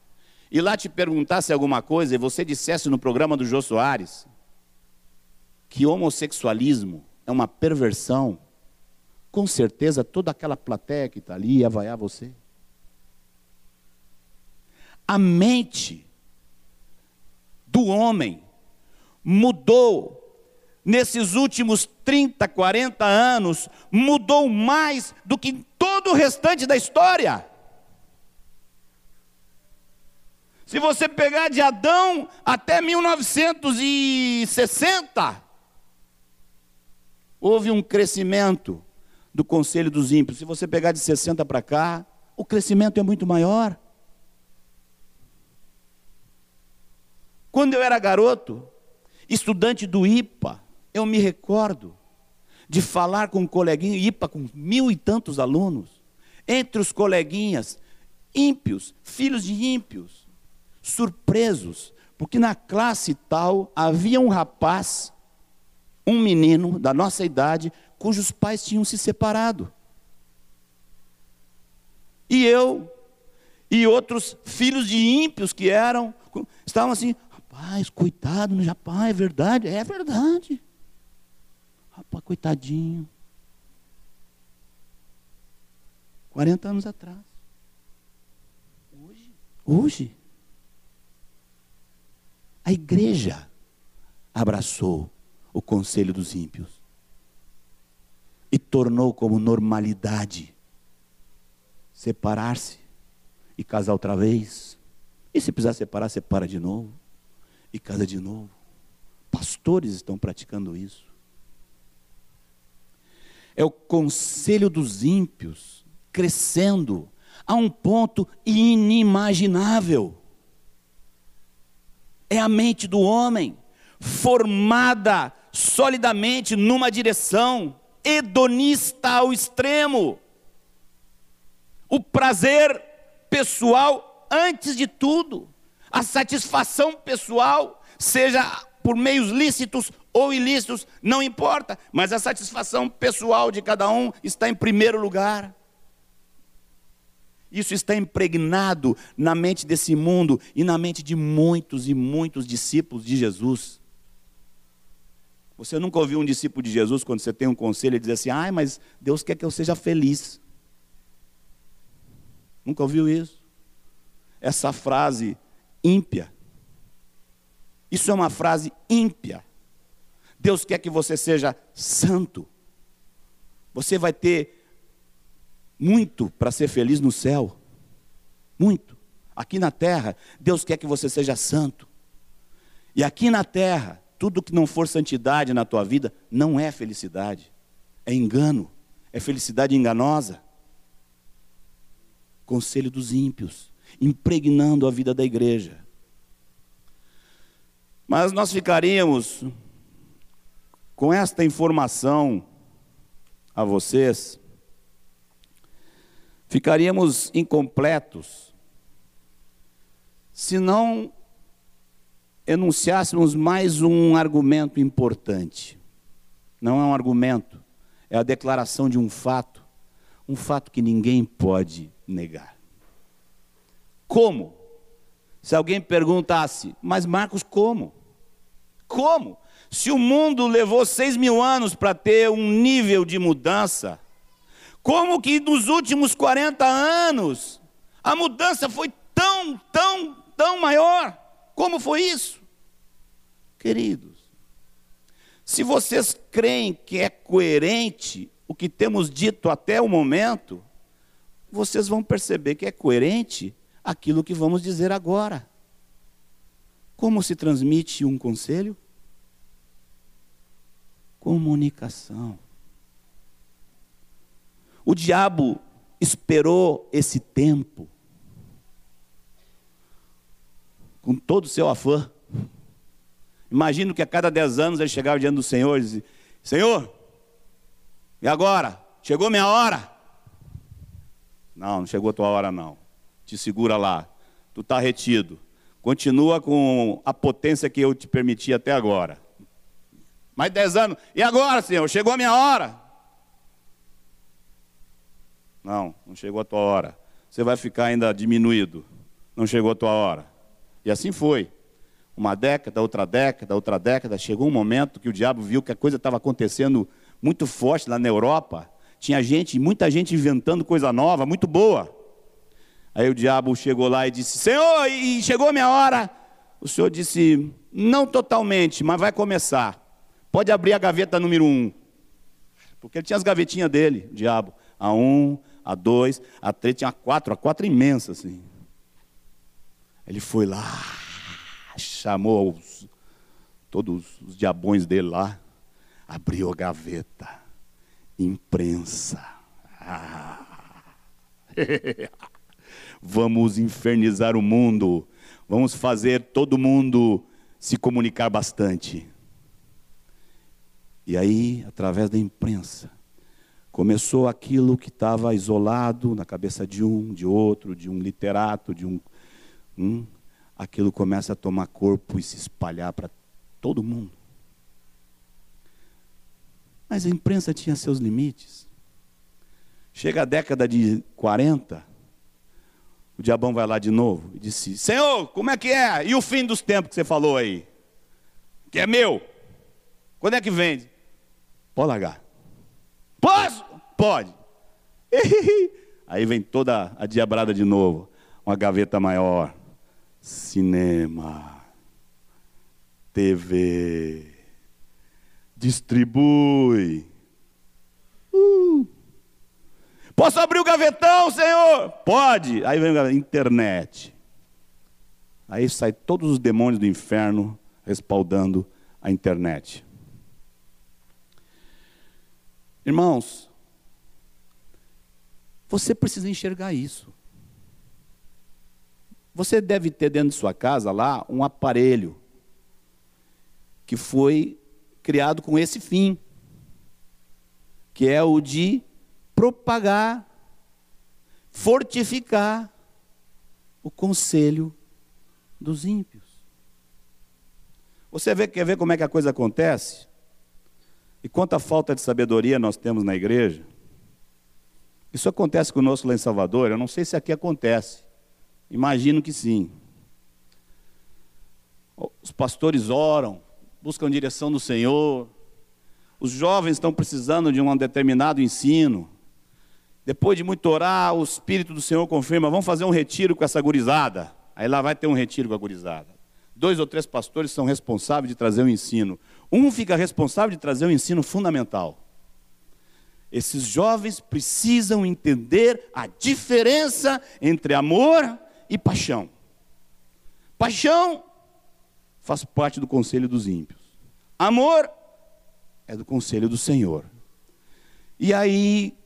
Speaker 2: e lá te perguntasse alguma coisa, e você dissesse no programa do Jô Soares, que homossexualismo é uma perversão, com certeza toda aquela plateia que está ali ia vaiar você. A mente do homem mudou nesses últimos 30, 40 anos, mudou mais do que todo o restante da história. Se você pegar de Adão até 1960, houve um crescimento do Conselho dos Ímpios. Se você pegar de 60 para cá, o crescimento é muito maior. Quando eu era garoto, estudante do IPA, eu me recordo de falar com um coleguinha, IPA com mil e tantos alunos, entre os coleguinhas, ímpios, filhos de ímpios, surpresos, porque na classe tal havia um rapaz um menino da nossa idade cujos pais tinham se separado. E eu e outros filhos de ímpios que eram, estavam assim, rapaz, coitado no Japão, é verdade? É verdade. Rapaz, coitadinho. 40 anos atrás. Hoje? Hoje. A igreja abraçou o conselho dos ímpios e tornou como normalidade separar-se e casar outra vez. E se precisar separar, separa de novo e casa de novo. Pastores estão praticando isso. É o conselho dos ímpios crescendo a um ponto inimaginável. É a mente do homem formada solidamente numa direção, hedonista ao extremo. O prazer pessoal antes de tudo, a satisfação pessoal, seja por meios lícitos ou ilícitos, não importa, mas a satisfação pessoal de cada um está em primeiro lugar. Isso está impregnado na mente desse mundo e na mente de muitos e muitos discípulos de Jesus. Você nunca ouviu um discípulo de Jesus, quando você tem um conselho, ele diz assim: ai, mas Deus quer que eu seja feliz. Nunca ouviu isso? Essa frase ímpia. Isso é uma frase ímpia. Deus quer que você seja santo. Você vai ter muito para ser feliz no céu. Muito. Aqui na terra, Deus quer que você seja santo. E aqui na terra, tudo que não for santidade na tua vida não é felicidade. É engano. É felicidade enganosa. Conselho dos ímpios, impregnando a vida da igreja. Mas nós ficaríamos com esta informação a vocês ficaríamos incompletos se não enunciássemos mais um argumento importante. Não é um argumento, é a declaração de um fato, um fato que ninguém pode negar. Como? Se alguém perguntasse, mas Marcos, como? Como? Se o mundo levou seis mil anos para ter um nível de mudança, como que nos últimos 40 anos a mudança foi tão, tão, tão maior? Como foi isso? Queridos, se vocês creem que é coerente o que temos dito até o momento, vocês vão perceber que é coerente aquilo que vamos dizer agora. Como se transmite um conselho? Comunicação. O diabo esperou esse tempo com todo o seu afã. Imagino que a cada dez anos ele chegava diante do Senhor e dizia: Senhor, e agora? Chegou minha hora? Não, não chegou a tua hora, não. Te segura lá. Tu está retido. Continua com a potência que eu te permiti até agora. Mais dez anos. E agora, Senhor? Chegou a minha hora? Não, não chegou a tua hora. Você vai ficar ainda diminuído. Não chegou a tua hora. E assim foi. Uma década, outra década, outra década. Chegou um momento que o diabo viu que a coisa estava acontecendo muito forte lá na Europa. Tinha gente, muita gente inventando coisa nova, muito boa. Aí o diabo chegou lá e disse: Senhor, e chegou a minha hora. O senhor disse: Não totalmente, mas vai começar. Pode abrir a gaveta número um. Porque ele tinha as gavetinhas dele, o diabo. A um, a dois, a três, tinha quatro, a quatro imensa assim. Ele foi lá, chamou os, todos os diabões dele lá, abriu a gaveta, imprensa. Ah. [LAUGHS] vamos infernizar o mundo, vamos fazer todo mundo se comunicar bastante. E aí, através da imprensa, Começou aquilo que estava isolado na cabeça de um, de outro, de um literato, de um. um aquilo começa a tomar corpo e se espalhar para todo mundo. Mas a imprensa tinha seus limites. Chega a década de 40, o diabão vai lá de novo e disse: Senhor, como é que é? E o fim dos tempos que você falou aí? Que é meu? Quando é que vende? Pode largar. Posso? Pode. [LAUGHS] Aí vem toda a diabrada de novo. Uma gaveta maior. Cinema. TV. Distribui. Uh. Posso abrir o gavetão, Senhor? Pode. Aí vem a internet. Aí sai todos os demônios do inferno respaldando a internet. Irmãos, você precisa enxergar isso. Você deve ter dentro de sua casa lá um aparelho que foi criado com esse fim, que é o de propagar, fortificar o conselho dos ímpios. Você vê, quer ver como é que a coisa acontece? E quanta falta de sabedoria nós temos na igreja. Isso acontece conosco lá em Salvador, eu não sei se aqui acontece. Imagino que sim. Os pastores oram, buscam direção do Senhor. Os jovens estão precisando de um determinado ensino. Depois de muito orar, o Espírito do Senhor confirma: vamos fazer um retiro com essa gurizada. Aí lá vai ter um retiro com a gurizada. Dois ou três pastores são responsáveis de trazer o ensino. Um fica responsável de trazer o ensino fundamental. Esses jovens precisam entender a diferença entre amor e paixão. Paixão faz parte do conselho dos ímpios. Amor é do conselho do Senhor. E aí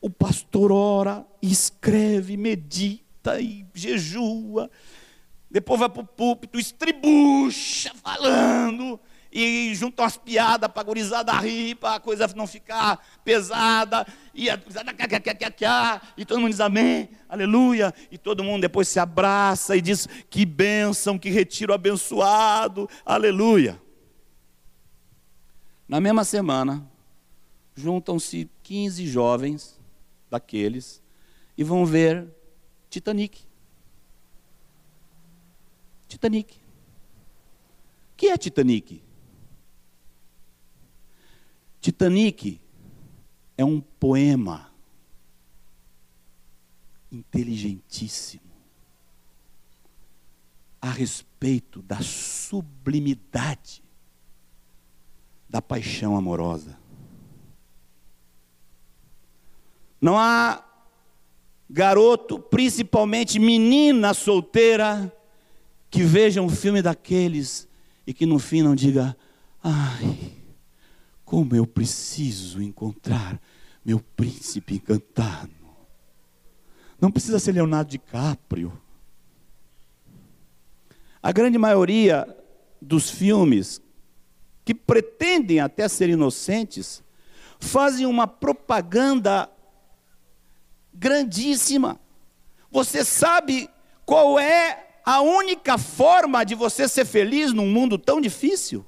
Speaker 2: o pastor ora, escreve, medita e jejua. Depois vai para o púlpito, estribucha, falando, e juntam umas piadas para a gurizada rir, para a coisa não ficar pesada, e a gurizada e todo mundo diz amém, aleluia, e todo mundo depois se abraça e diz que bênção, que retiro abençoado, aleluia. Na mesma semana, juntam-se 15 jovens daqueles e vão ver Titanic. Titanic. O que é Titanic? Titanic é um poema inteligentíssimo a respeito da sublimidade da paixão amorosa. Não há garoto, principalmente menina solteira, que veja um filme daqueles e que no fim não diga: ai, como eu preciso encontrar meu príncipe encantado. Não precisa ser Leonardo DiCaprio. A grande maioria dos filmes que pretendem até ser inocentes fazem uma propaganda grandíssima. Você sabe qual é a única forma de você ser feliz num mundo tão difícil?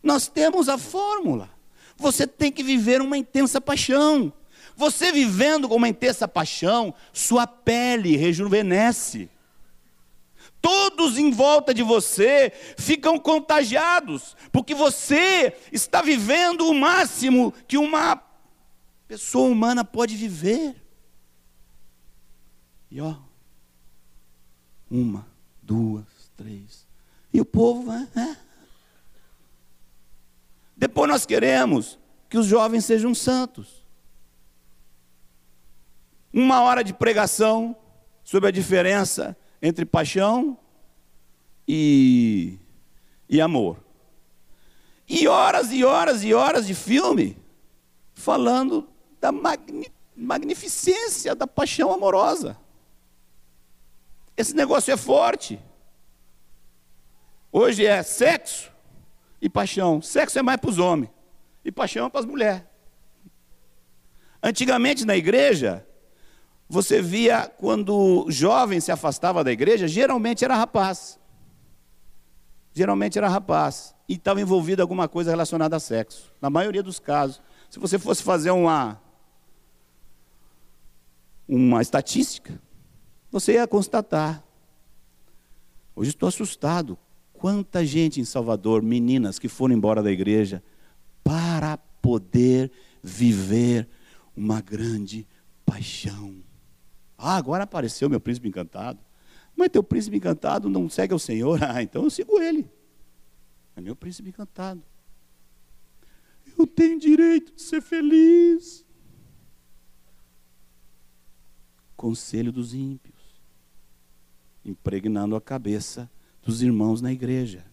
Speaker 2: Nós temos a fórmula. Você tem que viver uma intensa paixão. Você vivendo com uma intensa paixão, sua pele rejuvenesce. Todos em volta de você ficam contagiados, porque você está vivendo o máximo que uma pessoa humana pode viver. E ó, uma, duas, três. E o povo. É, depois nós queremos que os jovens sejam santos. Uma hora de pregação sobre a diferença entre paixão e, e amor. E horas e horas e horas de filme falando da magni, magnificência da paixão amorosa. Esse negócio é forte. Hoje é sexo, e paixão. Sexo é mais para os homens e paixão é para as mulheres. Antigamente na igreja, você via quando jovem se afastava da igreja, geralmente era rapaz. Geralmente era rapaz. E estava envolvido alguma coisa relacionada a sexo. Na maioria dos casos. Se você fosse fazer uma, uma estatística, você ia constatar. Hoje estou assustado Quanta gente em Salvador, meninas que foram embora da igreja para poder viver uma grande paixão. Ah, agora apareceu meu príncipe encantado. Mas teu príncipe encantado não segue o Senhor? [LAUGHS] Ah, então eu sigo ele. É meu príncipe encantado. Eu tenho direito de ser feliz. Conselho dos ímpios, impregnando a cabeça dos irmãos na igreja.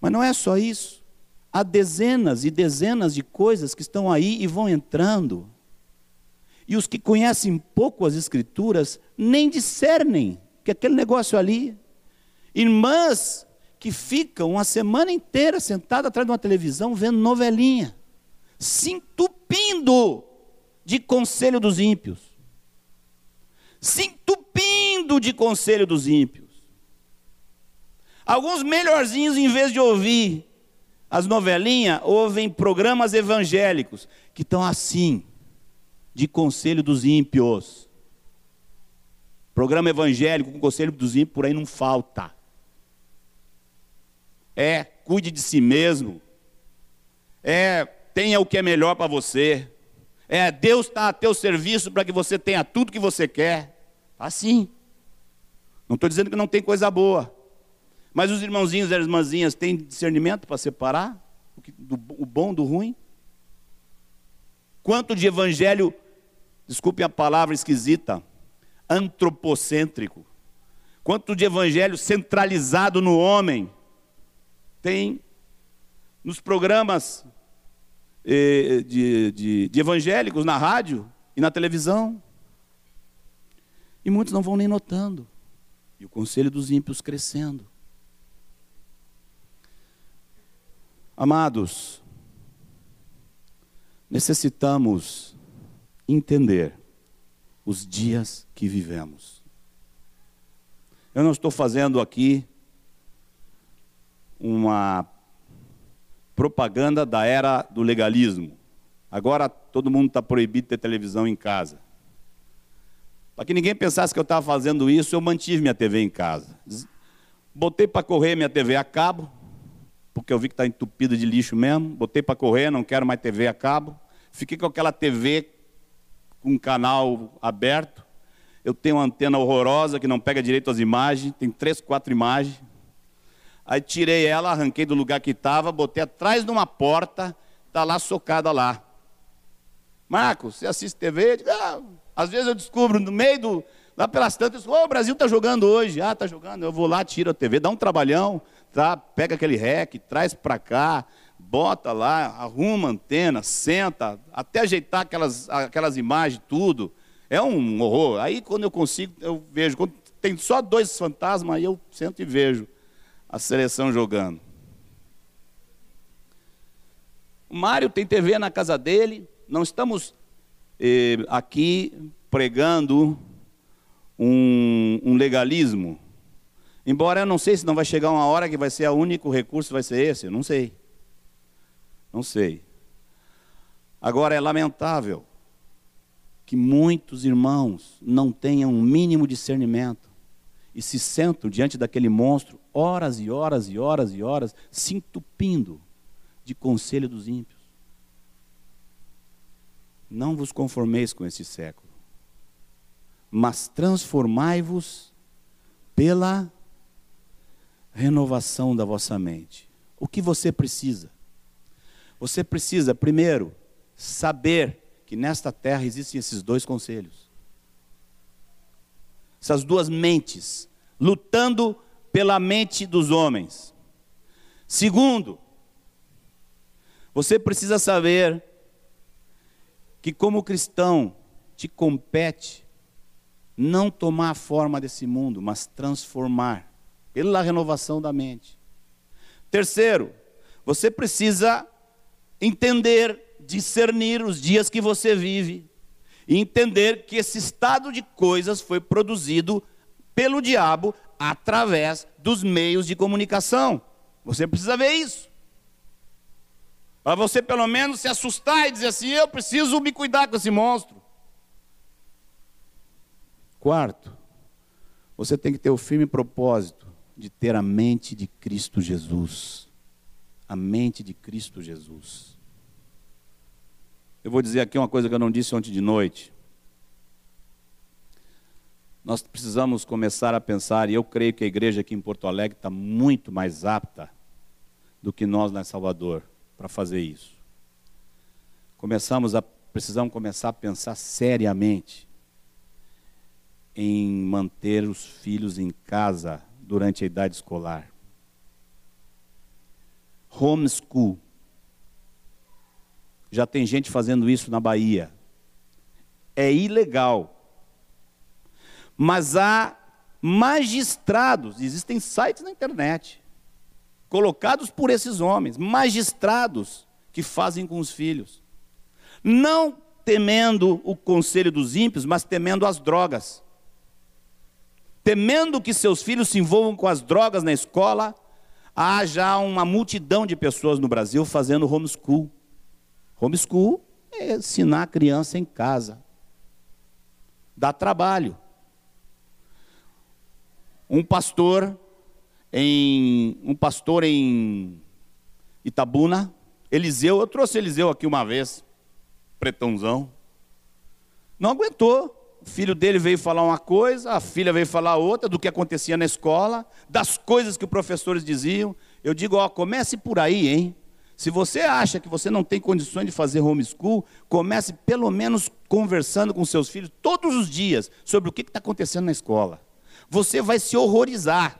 Speaker 2: Mas não é só isso. Há dezenas e dezenas de coisas que estão aí e vão entrando. E os que conhecem pouco as Escrituras nem discernem que aquele negócio ali. Irmãs que ficam uma semana inteira sentadas atrás de uma televisão vendo novelinha, se entupindo de conselho dos ímpios, se entupindo de conselho dos ímpios. Alguns melhorzinhos, em vez de ouvir as novelinhas, ouvem programas evangélicos que estão assim, de conselho dos ímpios. Programa evangélico com conselho dos ímpios por aí não falta. É, cuide de si mesmo. É, tenha o que é melhor para você. É, Deus está a teu serviço para que você tenha tudo que você quer. Assim. Não estou dizendo que não tem coisa boa. Mas os irmãozinhos e as irmãzinhas têm discernimento para separar o, que, do, o bom do ruim? Quanto de evangelho, desculpem a palavra esquisita, antropocêntrico. Quanto de evangelho centralizado no homem tem nos programas de, de, de evangélicos na rádio e na televisão. E muitos não vão nem notando. E o conselho dos ímpios crescendo. Amados, necessitamos entender os dias que vivemos. Eu não estou fazendo aqui uma propaganda da era do legalismo. Agora todo mundo está proibido de ter televisão em casa. Para que ninguém pensasse que eu estava fazendo isso, eu mantive minha TV em casa. Botei para correr minha TV a cabo, porque eu vi que está entupida de lixo mesmo. Botei para correr, não quero mais TV a cabo. Fiquei com aquela TV com um canal aberto. Eu tenho uma antena horrorosa que não pega direito as imagens, tem três, quatro imagens. Aí tirei ela, arranquei do lugar que estava, botei atrás de uma porta, está lá socada lá. Marcos, você assiste TV? Digo, ah, às vezes eu descubro no meio do. Lá pelas tantas, oh, o Brasil está jogando hoje. Ah, está jogando. Eu vou lá, tiro a TV, dá um trabalhão, tá? pega aquele rec, traz para cá, bota lá, arruma a antena, senta, até ajeitar aquelas, aquelas imagens, tudo. É um horror. Aí quando eu consigo, eu vejo. Quando tem só dois fantasmas, aí eu sento e vejo a seleção jogando. O Mário tem TV na casa dele, não estamos eh, aqui pregando um, um, legalismo. Embora eu não sei se não vai chegar uma hora que vai ser o único recurso, vai ser esse, eu não sei. Não sei. Agora é lamentável que muitos irmãos não tenham um mínimo discernimento e se sentam diante daquele monstro horas e horas e horas e horas, se entupindo de conselho dos ímpios. Não vos conformeis com esse século, mas transformai-vos pela renovação da vossa mente. O que você precisa? Você precisa, primeiro, saber que nesta terra existem esses dois conselhos. Essas duas mentes lutando pela mente dos homens. Segundo, você precisa saber que, como cristão, te compete não tomar a forma desse mundo, mas transformar pela renovação da mente. Terceiro, você precisa entender, discernir os dias que você vive e entender que esse estado de coisas foi produzido pelo diabo através dos meios de comunicação. Você precisa ver isso. Para você pelo menos se assustar e dizer assim: eu preciso me cuidar com esse monstro. Quarto, você tem que ter o firme propósito de ter a mente de Cristo Jesus. A mente de Cristo Jesus. Eu vou dizer aqui uma coisa que eu não disse ontem de noite. Nós precisamos começar a pensar, e eu creio que a igreja aqui em Porto Alegre está muito mais apta do que nós lá em Salvador para fazer isso. Começamos a, precisamos começar a pensar seriamente em manter os filhos em casa durante a idade escolar. Homeschool. Já tem gente fazendo isso na Bahia. É ilegal. Mas há magistrados, existem sites na internet colocados por esses homens, magistrados que fazem com os filhos. Não temendo o conselho dos ímpios, mas temendo as drogas. Temendo que seus filhos se envolvam com as drogas na escola, há já uma multidão de pessoas no Brasil fazendo homeschool. Homeschool é ensinar a criança em casa. Dá trabalho. Um pastor em um pastor em Itabuna, Eliseu, eu trouxe Eliseu aqui uma vez, pretãozão. Não aguentou. O filho dele veio falar uma coisa, a filha veio falar outra do que acontecia na escola, das coisas que os professores diziam. Eu digo, ó, comece por aí, hein? Se você acha que você não tem condições de fazer homeschool, comece pelo menos conversando com seus filhos todos os dias sobre o que está acontecendo na escola. Você vai se horrorizar.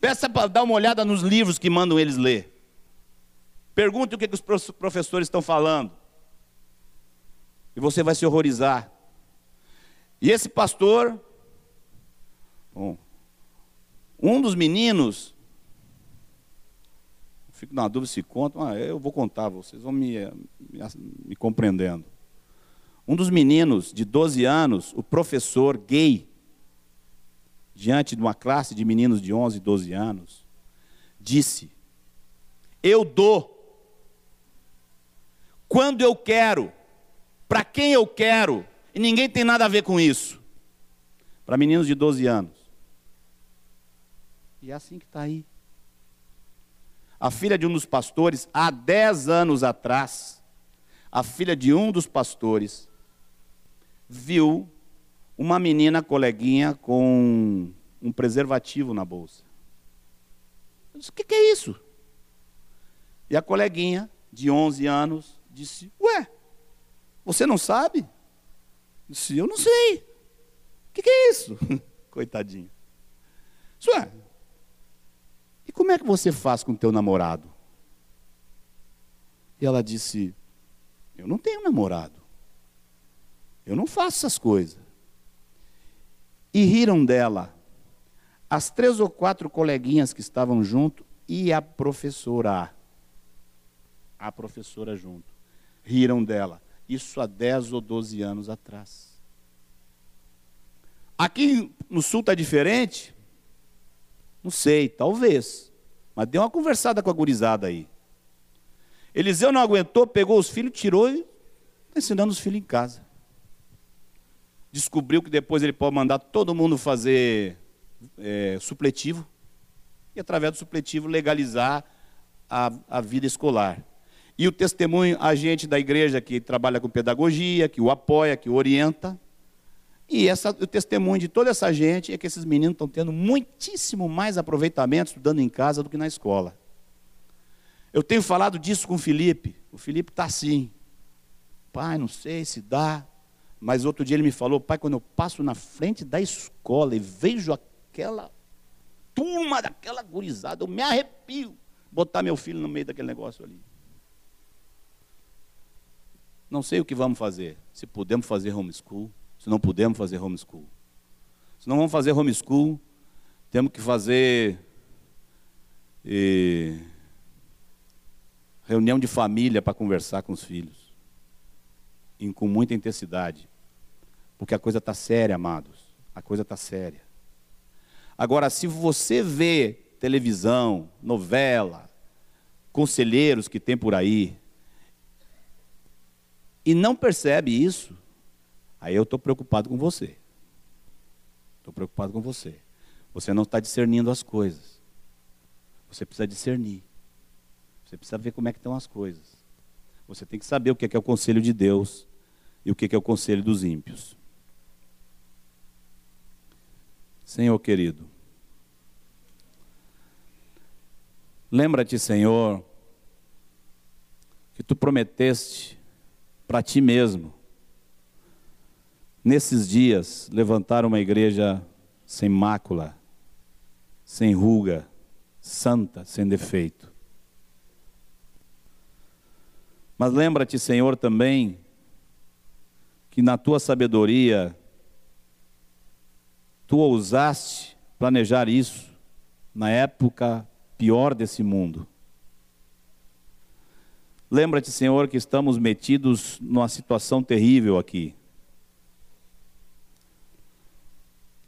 Speaker 2: Peça para dar uma olhada nos livros que mandam eles ler. Pergunte o que, que os professores estão falando. E você vai se horrorizar. E esse pastor, um dos meninos, fico na dúvida se conta, mas eu vou contar, vocês vão me, me, me compreendendo. Um dos meninos de 12 anos, o professor gay, diante de uma classe de meninos de 11, 12 anos, disse: Eu dou quando eu quero, para quem eu quero, e ninguém tem nada a ver com isso. Para meninos de 12 anos. E é assim que está aí. A filha de um dos pastores, há 10 anos atrás, a filha de um dos pastores, viu uma menina coleguinha com um preservativo na bolsa. Eu disse: O que, que é isso? E a coleguinha, de 11 anos, disse: Ué, você não sabe? Eu disse: Eu não sei. O que, que é isso? [LAUGHS] Coitadinho. Isso é. E como é que você faz com o teu namorado? E ela disse: Eu não tenho namorado. Eu não faço essas coisas e riram dela. As três ou quatro coleguinhas que estavam junto e a professora. A professora junto. Riram dela. Isso há 10 ou 12 anos atrás. Aqui no sul está diferente? Não sei, talvez. Mas deu uma conversada com a gurizada aí. Eliseu não aguentou, pegou os filhos, tirou e está ensinando os filhos em casa descobriu que depois ele pode mandar todo mundo fazer é, supletivo e, através do supletivo, legalizar a, a vida escolar. E o testemunho, a gente da igreja que trabalha com pedagogia, que o apoia, que o orienta. E essa, o testemunho de toda essa gente é que esses meninos estão tendo muitíssimo mais aproveitamento estudando em casa do que na escola. Eu tenho falado disso com o Felipe. O Felipe está assim. Pai, não sei se dá. Mas outro dia ele me falou, pai, quando eu passo na frente da escola e vejo aquela turma daquela gurizada, eu me arrepio botar meu filho no meio daquele negócio ali. Não sei o que vamos fazer. Se podemos fazer homeschool, se não podemos fazer homeschool. Se não vamos fazer homeschool, temos que fazer eh, reunião de família para conversar com os filhos. E com muita intensidade. Porque a coisa está séria, amados. A coisa está séria. Agora, se você vê televisão, novela, conselheiros que tem por aí, e não percebe isso, aí eu estou preocupado com você. Estou preocupado com você. Você não está discernindo as coisas. Você precisa discernir. Você precisa ver como é que estão as coisas. Você tem que saber o que é, que é o conselho de Deus e o que é, que é o conselho dos ímpios. Senhor querido, lembra-te, Senhor, que tu prometeste para ti mesmo, nesses dias, levantar uma igreja sem mácula, sem ruga, santa, sem defeito. Mas lembra-te, Senhor, também, que na tua sabedoria, tu ousaste planejar isso na época pior desse mundo. Lembra-te, Senhor, que estamos metidos numa situação terrível aqui.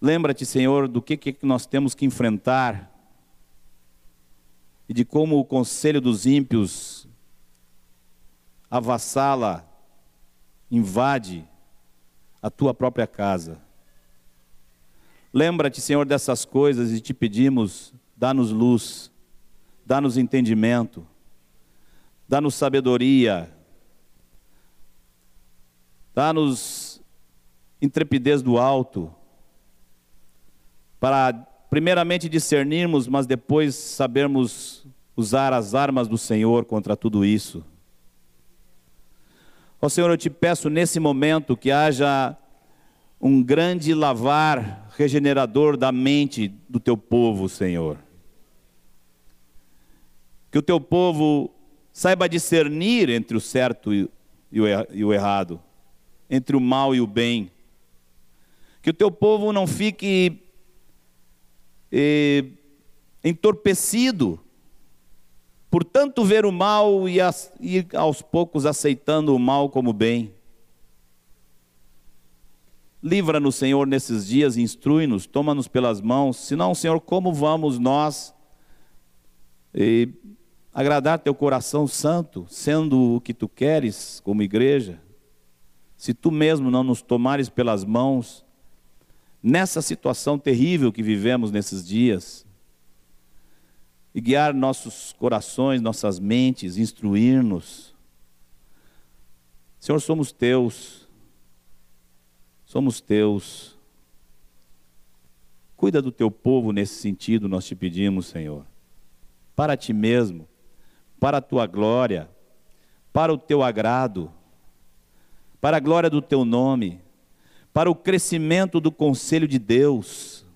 Speaker 2: Lembra-te, Senhor, do que, que nós temos que enfrentar e de como o conselho dos ímpios avassala, invade a tua própria casa. Lembra-te, Senhor, dessas coisas e te pedimos, dá-nos luz, dá-nos entendimento, dá-nos sabedoria, dá-nos intrepidez do alto, para primeiramente discernirmos, mas depois sabermos usar as armas do Senhor contra tudo isso. Ó Senhor, eu te peço nesse momento que haja um grande lavar regenerador da mente do teu povo, Senhor. Que o teu povo saiba discernir entre o certo e o errado, entre o mal e o bem. Que o teu povo não fique eh, entorpecido por tanto ver o mal e, as, e aos poucos aceitando o mal como bem. Livra-nos, Senhor, nesses dias, instrui-nos, toma-nos pelas mãos. Senão, Senhor, como vamos nós e, agradar teu coração santo, sendo o que tu queres como igreja? Se tu mesmo não nos tomares pelas mãos, nessa situação terrível que vivemos nesses dias, e guiar nossos corações, nossas mentes, instruir-nos. Senhor, somos teus, somos teus. Cuida do teu povo nesse sentido, nós te pedimos, Senhor. Para ti mesmo, para a tua glória, para o teu agrado, para a glória do teu nome, para o crescimento do conselho de Deus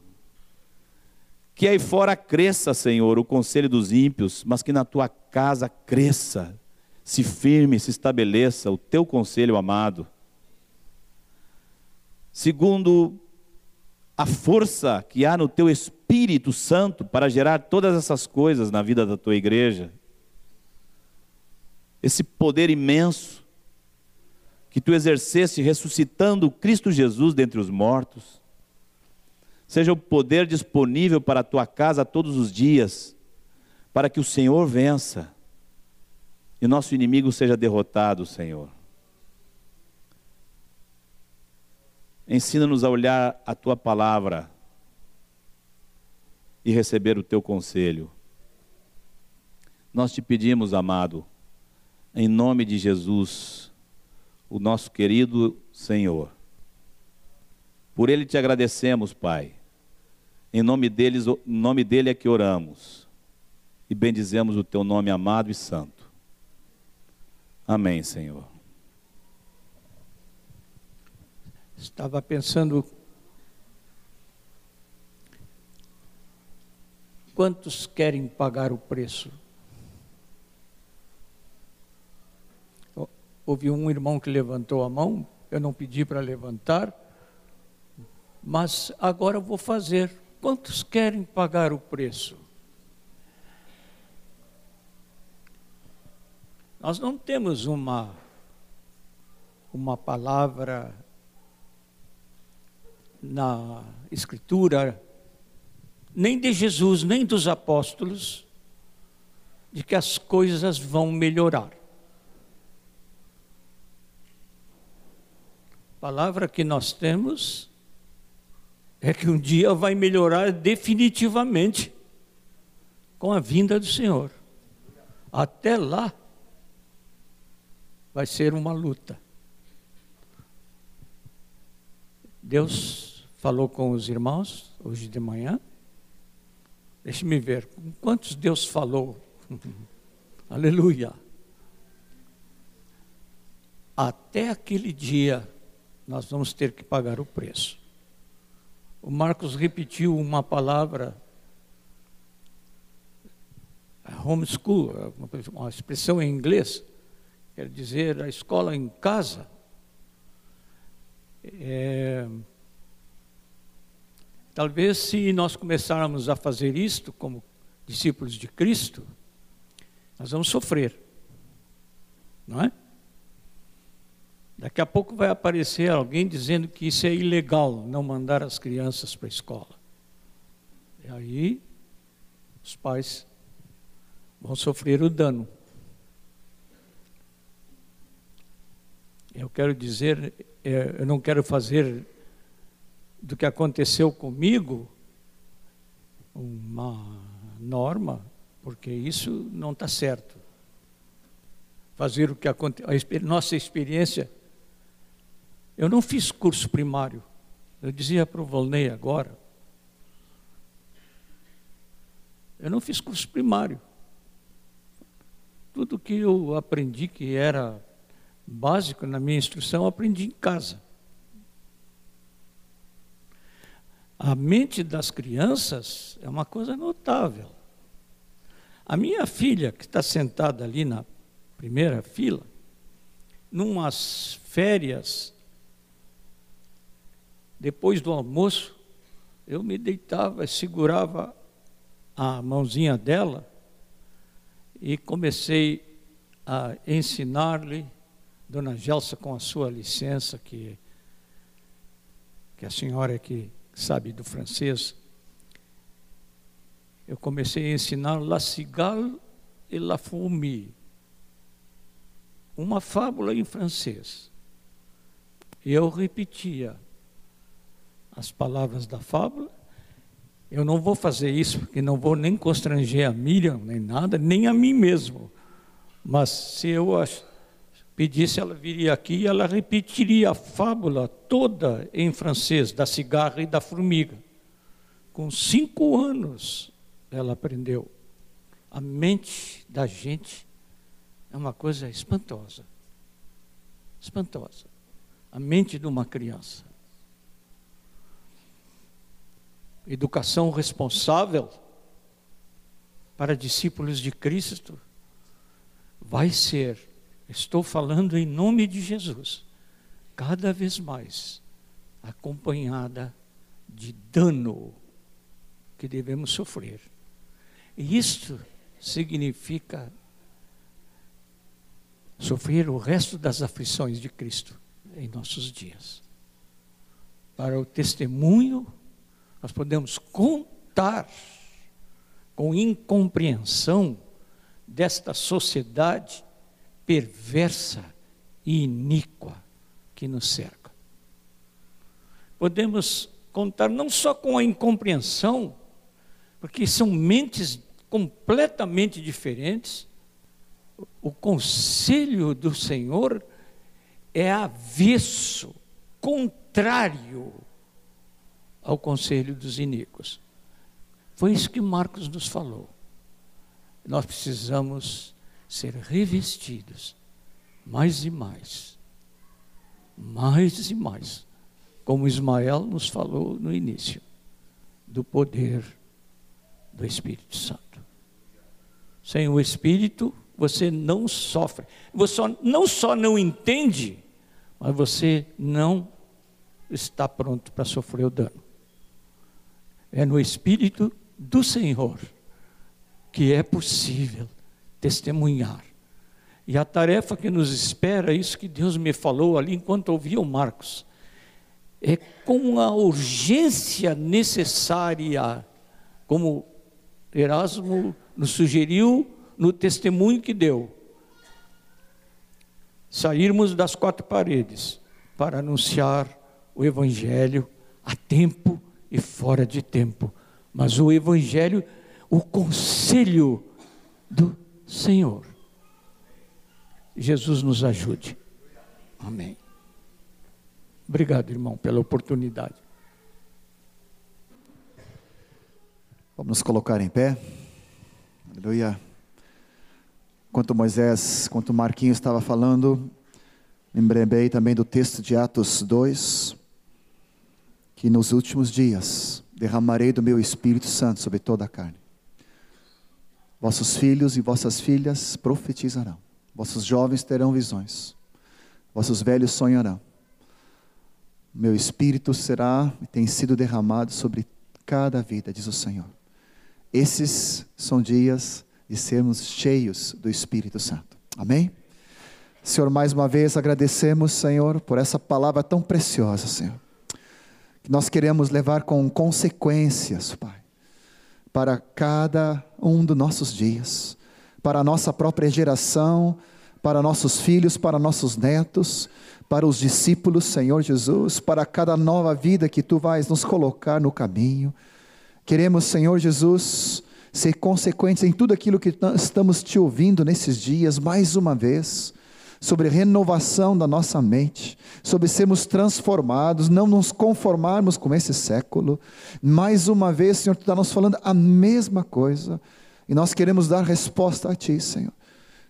Speaker 2: que aí fora cresça, Senhor, o conselho dos ímpios, mas que na tua casa cresça, se firme, se estabeleça o teu conselho amado. Segundo a força que há no teu Espírito Santo para gerar todas essas coisas na vida da tua igreja. Esse poder imenso que tu exercesse ressuscitando Cristo Jesus dentre os mortos seja o poder disponível para a tua casa todos os dias, para que o Senhor vença e nosso inimigo seja derrotado, Senhor. Ensina-nos a olhar a tua palavra e receber o teu conselho. Nós te pedimos, amado, em nome de Jesus, o nosso querido Senhor. Por ele te agradecemos, Pai em nome, deles, em nome dele é que oramos e bendizemos o teu nome amado e santo. Amém, Senhor.
Speaker 3: Estava pensando quantos querem pagar o preço? Houve um irmão que levantou a mão, eu não pedi para levantar, mas agora vou fazer. Quantos querem pagar o preço? Nós não temos uma uma palavra na escritura nem de Jesus, nem dos apóstolos de que as coisas vão melhorar. Palavra que nós temos é que um dia vai melhorar definitivamente com a vinda do Senhor. Até lá, vai ser uma luta. Deus falou com os irmãos hoje de manhã. Deixe-me ver, com quantos Deus falou? [LAUGHS] Aleluia. Até aquele dia, nós vamos ter que pagar o preço. O Marcos repetiu uma palavra, homeschool, uma expressão em inglês, quer dizer a escola em casa. É, talvez se nós começarmos a fazer isto como discípulos de Cristo, nós vamos sofrer, não é? Daqui a pouco vai aparecer alguém dizendo que isso é ilegal, não mandar as crianças para a escola. E aí os pais vão sofrer o dano. Eu quero dizer, é, eu não quero fazer do que aconteceu comigo uma norma, porque isso não está certo. Fazer o que aconteceu, a nossa experiência. Eu não fiz curso primário. Eu dizia para o Volney agora. Eu não fiz curso primário. Tudo que eu aprendi que era básico na minha instrução, aprendi em casa. A mente das crianças é uma coisa notável. A minha filha, que está sentada ali na primeira fila, numas férias, depois do almoço, eu me deitava, segurava a mãozinha dela e comecei a ensinar-lhe, Dona Gelsa, com a sua licença, que, que a senhora que sabe do francês, eu comecei a ensinar La Cigale et la Fourmi, uma fábula em francês. E eu repetia as palavras da fábula. Eu não vou fazer isso, porque não vou nem constranger a Miriam, nem nada, nem a mim mesmo. Mas se eu pedisse, ela viria aqui e ela repetiria a fábula toda em francês, da cigarra e da formiga. Com cinco anos ela aprendeu. A mente da gente é uma coisa espantosa. Espantosa. A mente de uma criança. Educação responsável para discípulos de Cristo vai ser Estou falando em nome de Jesus, cada vez mais acompanhada de dano que devemos sofrer. E isto significa sofrer o resto das aflições de Cristo em nossos dias. Para o testemunho, nós podemos contar com incompreensão desta sociedade perversa e iníqua que nos cerca. Podemos contar não só com a incompreensão, porque são mentes completamente diferentes. O conselho do Senhor é avesso, contrário ao conselho dos iníquos. Foi isso que Marcos nos falou. Nós precisamos ser revestidos mais e mais, mais e mais, como Ismael nos falou no início, do poder do Espírito Santo. Sem o Espírito, você não sofre. Você não só não entende, mas você não está pronto para sofrer o dano. É no Espírito do Senhor que é possível testemunhar. E a tarefa que nos espera, isso que Deus me falou ali enquanto ouvia o Marcos, é com a urgência necessária, como Erasmo nos sugeriu no testemunho que deu, sairmos das quatro paredes para anunciar o Evangelho a tempo e fora de tempo, mas o Evangelho, o conselho do Senhor. Jesus nos ajude. Amém. Obrigado, irmão, pela oportunidade.
Speaker 1: Vamos nos colocar em pé. Aleluia. Enquanto Moisés, enquanto Marquinhos estava falando, lembrei também do texto de Atos 2, que nos últimos dias derramarei do meu Espírito Santo sobre toda a carne. Vossos filhos e vossas filhas profetizarão. Vossos jovens terão visões. Vossos velhos sonharão. Meu espírito será e tem sido derramado sobre cada vida, diz o Senhor. Esses são dias de sermos cheios do Espírito Santo. Amém? Senhor, mais uma vez agradecemos, Senhor, por essa palavra tão preciosa, Senhor. Nós queremos levar com consequências, Pai para cada um dos nossos dias, para a nossa própria geração, para nossos filhos, para nossos netos, para os discípulos, Senhor Jesus, para cada nova vida que tu vais nos colocar no caminho. Queremos, Senhor Jesus, ser consequentes em tudo aquilo que estamos te ouvindo nesses dias, mais uma vez, sobre renovação da nossa mente, sobre sermos transformados, não nos conformarmos com esse século. Mais uma vez, Senhor, tu está nos falando a mesma coisa, e nós queremos dar resposta a Ti, Senhor,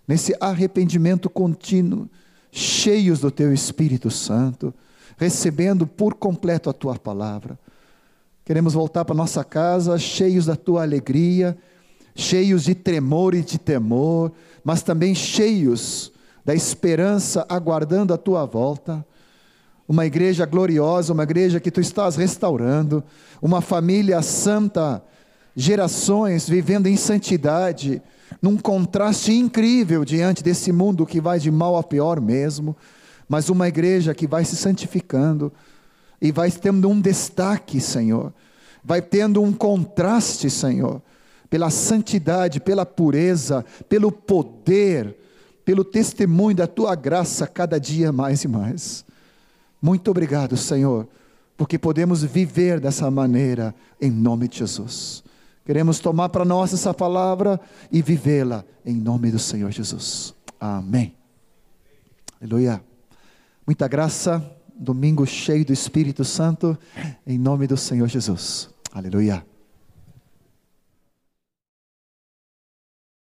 Speaker 1: nesse arrependimento contínuo, cheios do Teu Espírito Santo, recebendo por completo a Tua palavra. Queremos voltar para nossa casa cheios da tua alegria, cheios de tremor e de temor, mas também cheios da esperança, aguardando a tua volta. Uma igreja gloriosa, uma igreja que tu estás restaurando, uma família santa, gerações vivendo em santidade, num contraste incrível diante desse mundo que vai de mal a pior mesmo, mas uma igreja que vai se santificando e vai tendo um destaque, Senhor, vai tendo um contraste, Senhor, pela santidade, pela pureza, pelo poder, pelo testemunho da tua graça cada dia mais e mais. Muito obrigado, Senhor, porque podemos viver dessa maneira em nome de Jesus. Queremos tomar para nós essa palavra e vivê-la em nome do Senhor Jesus. Amém. Aleluia. Muita graça domingo cheio do Espírito Santo, em nome do Senhor Jesus. Aleluia.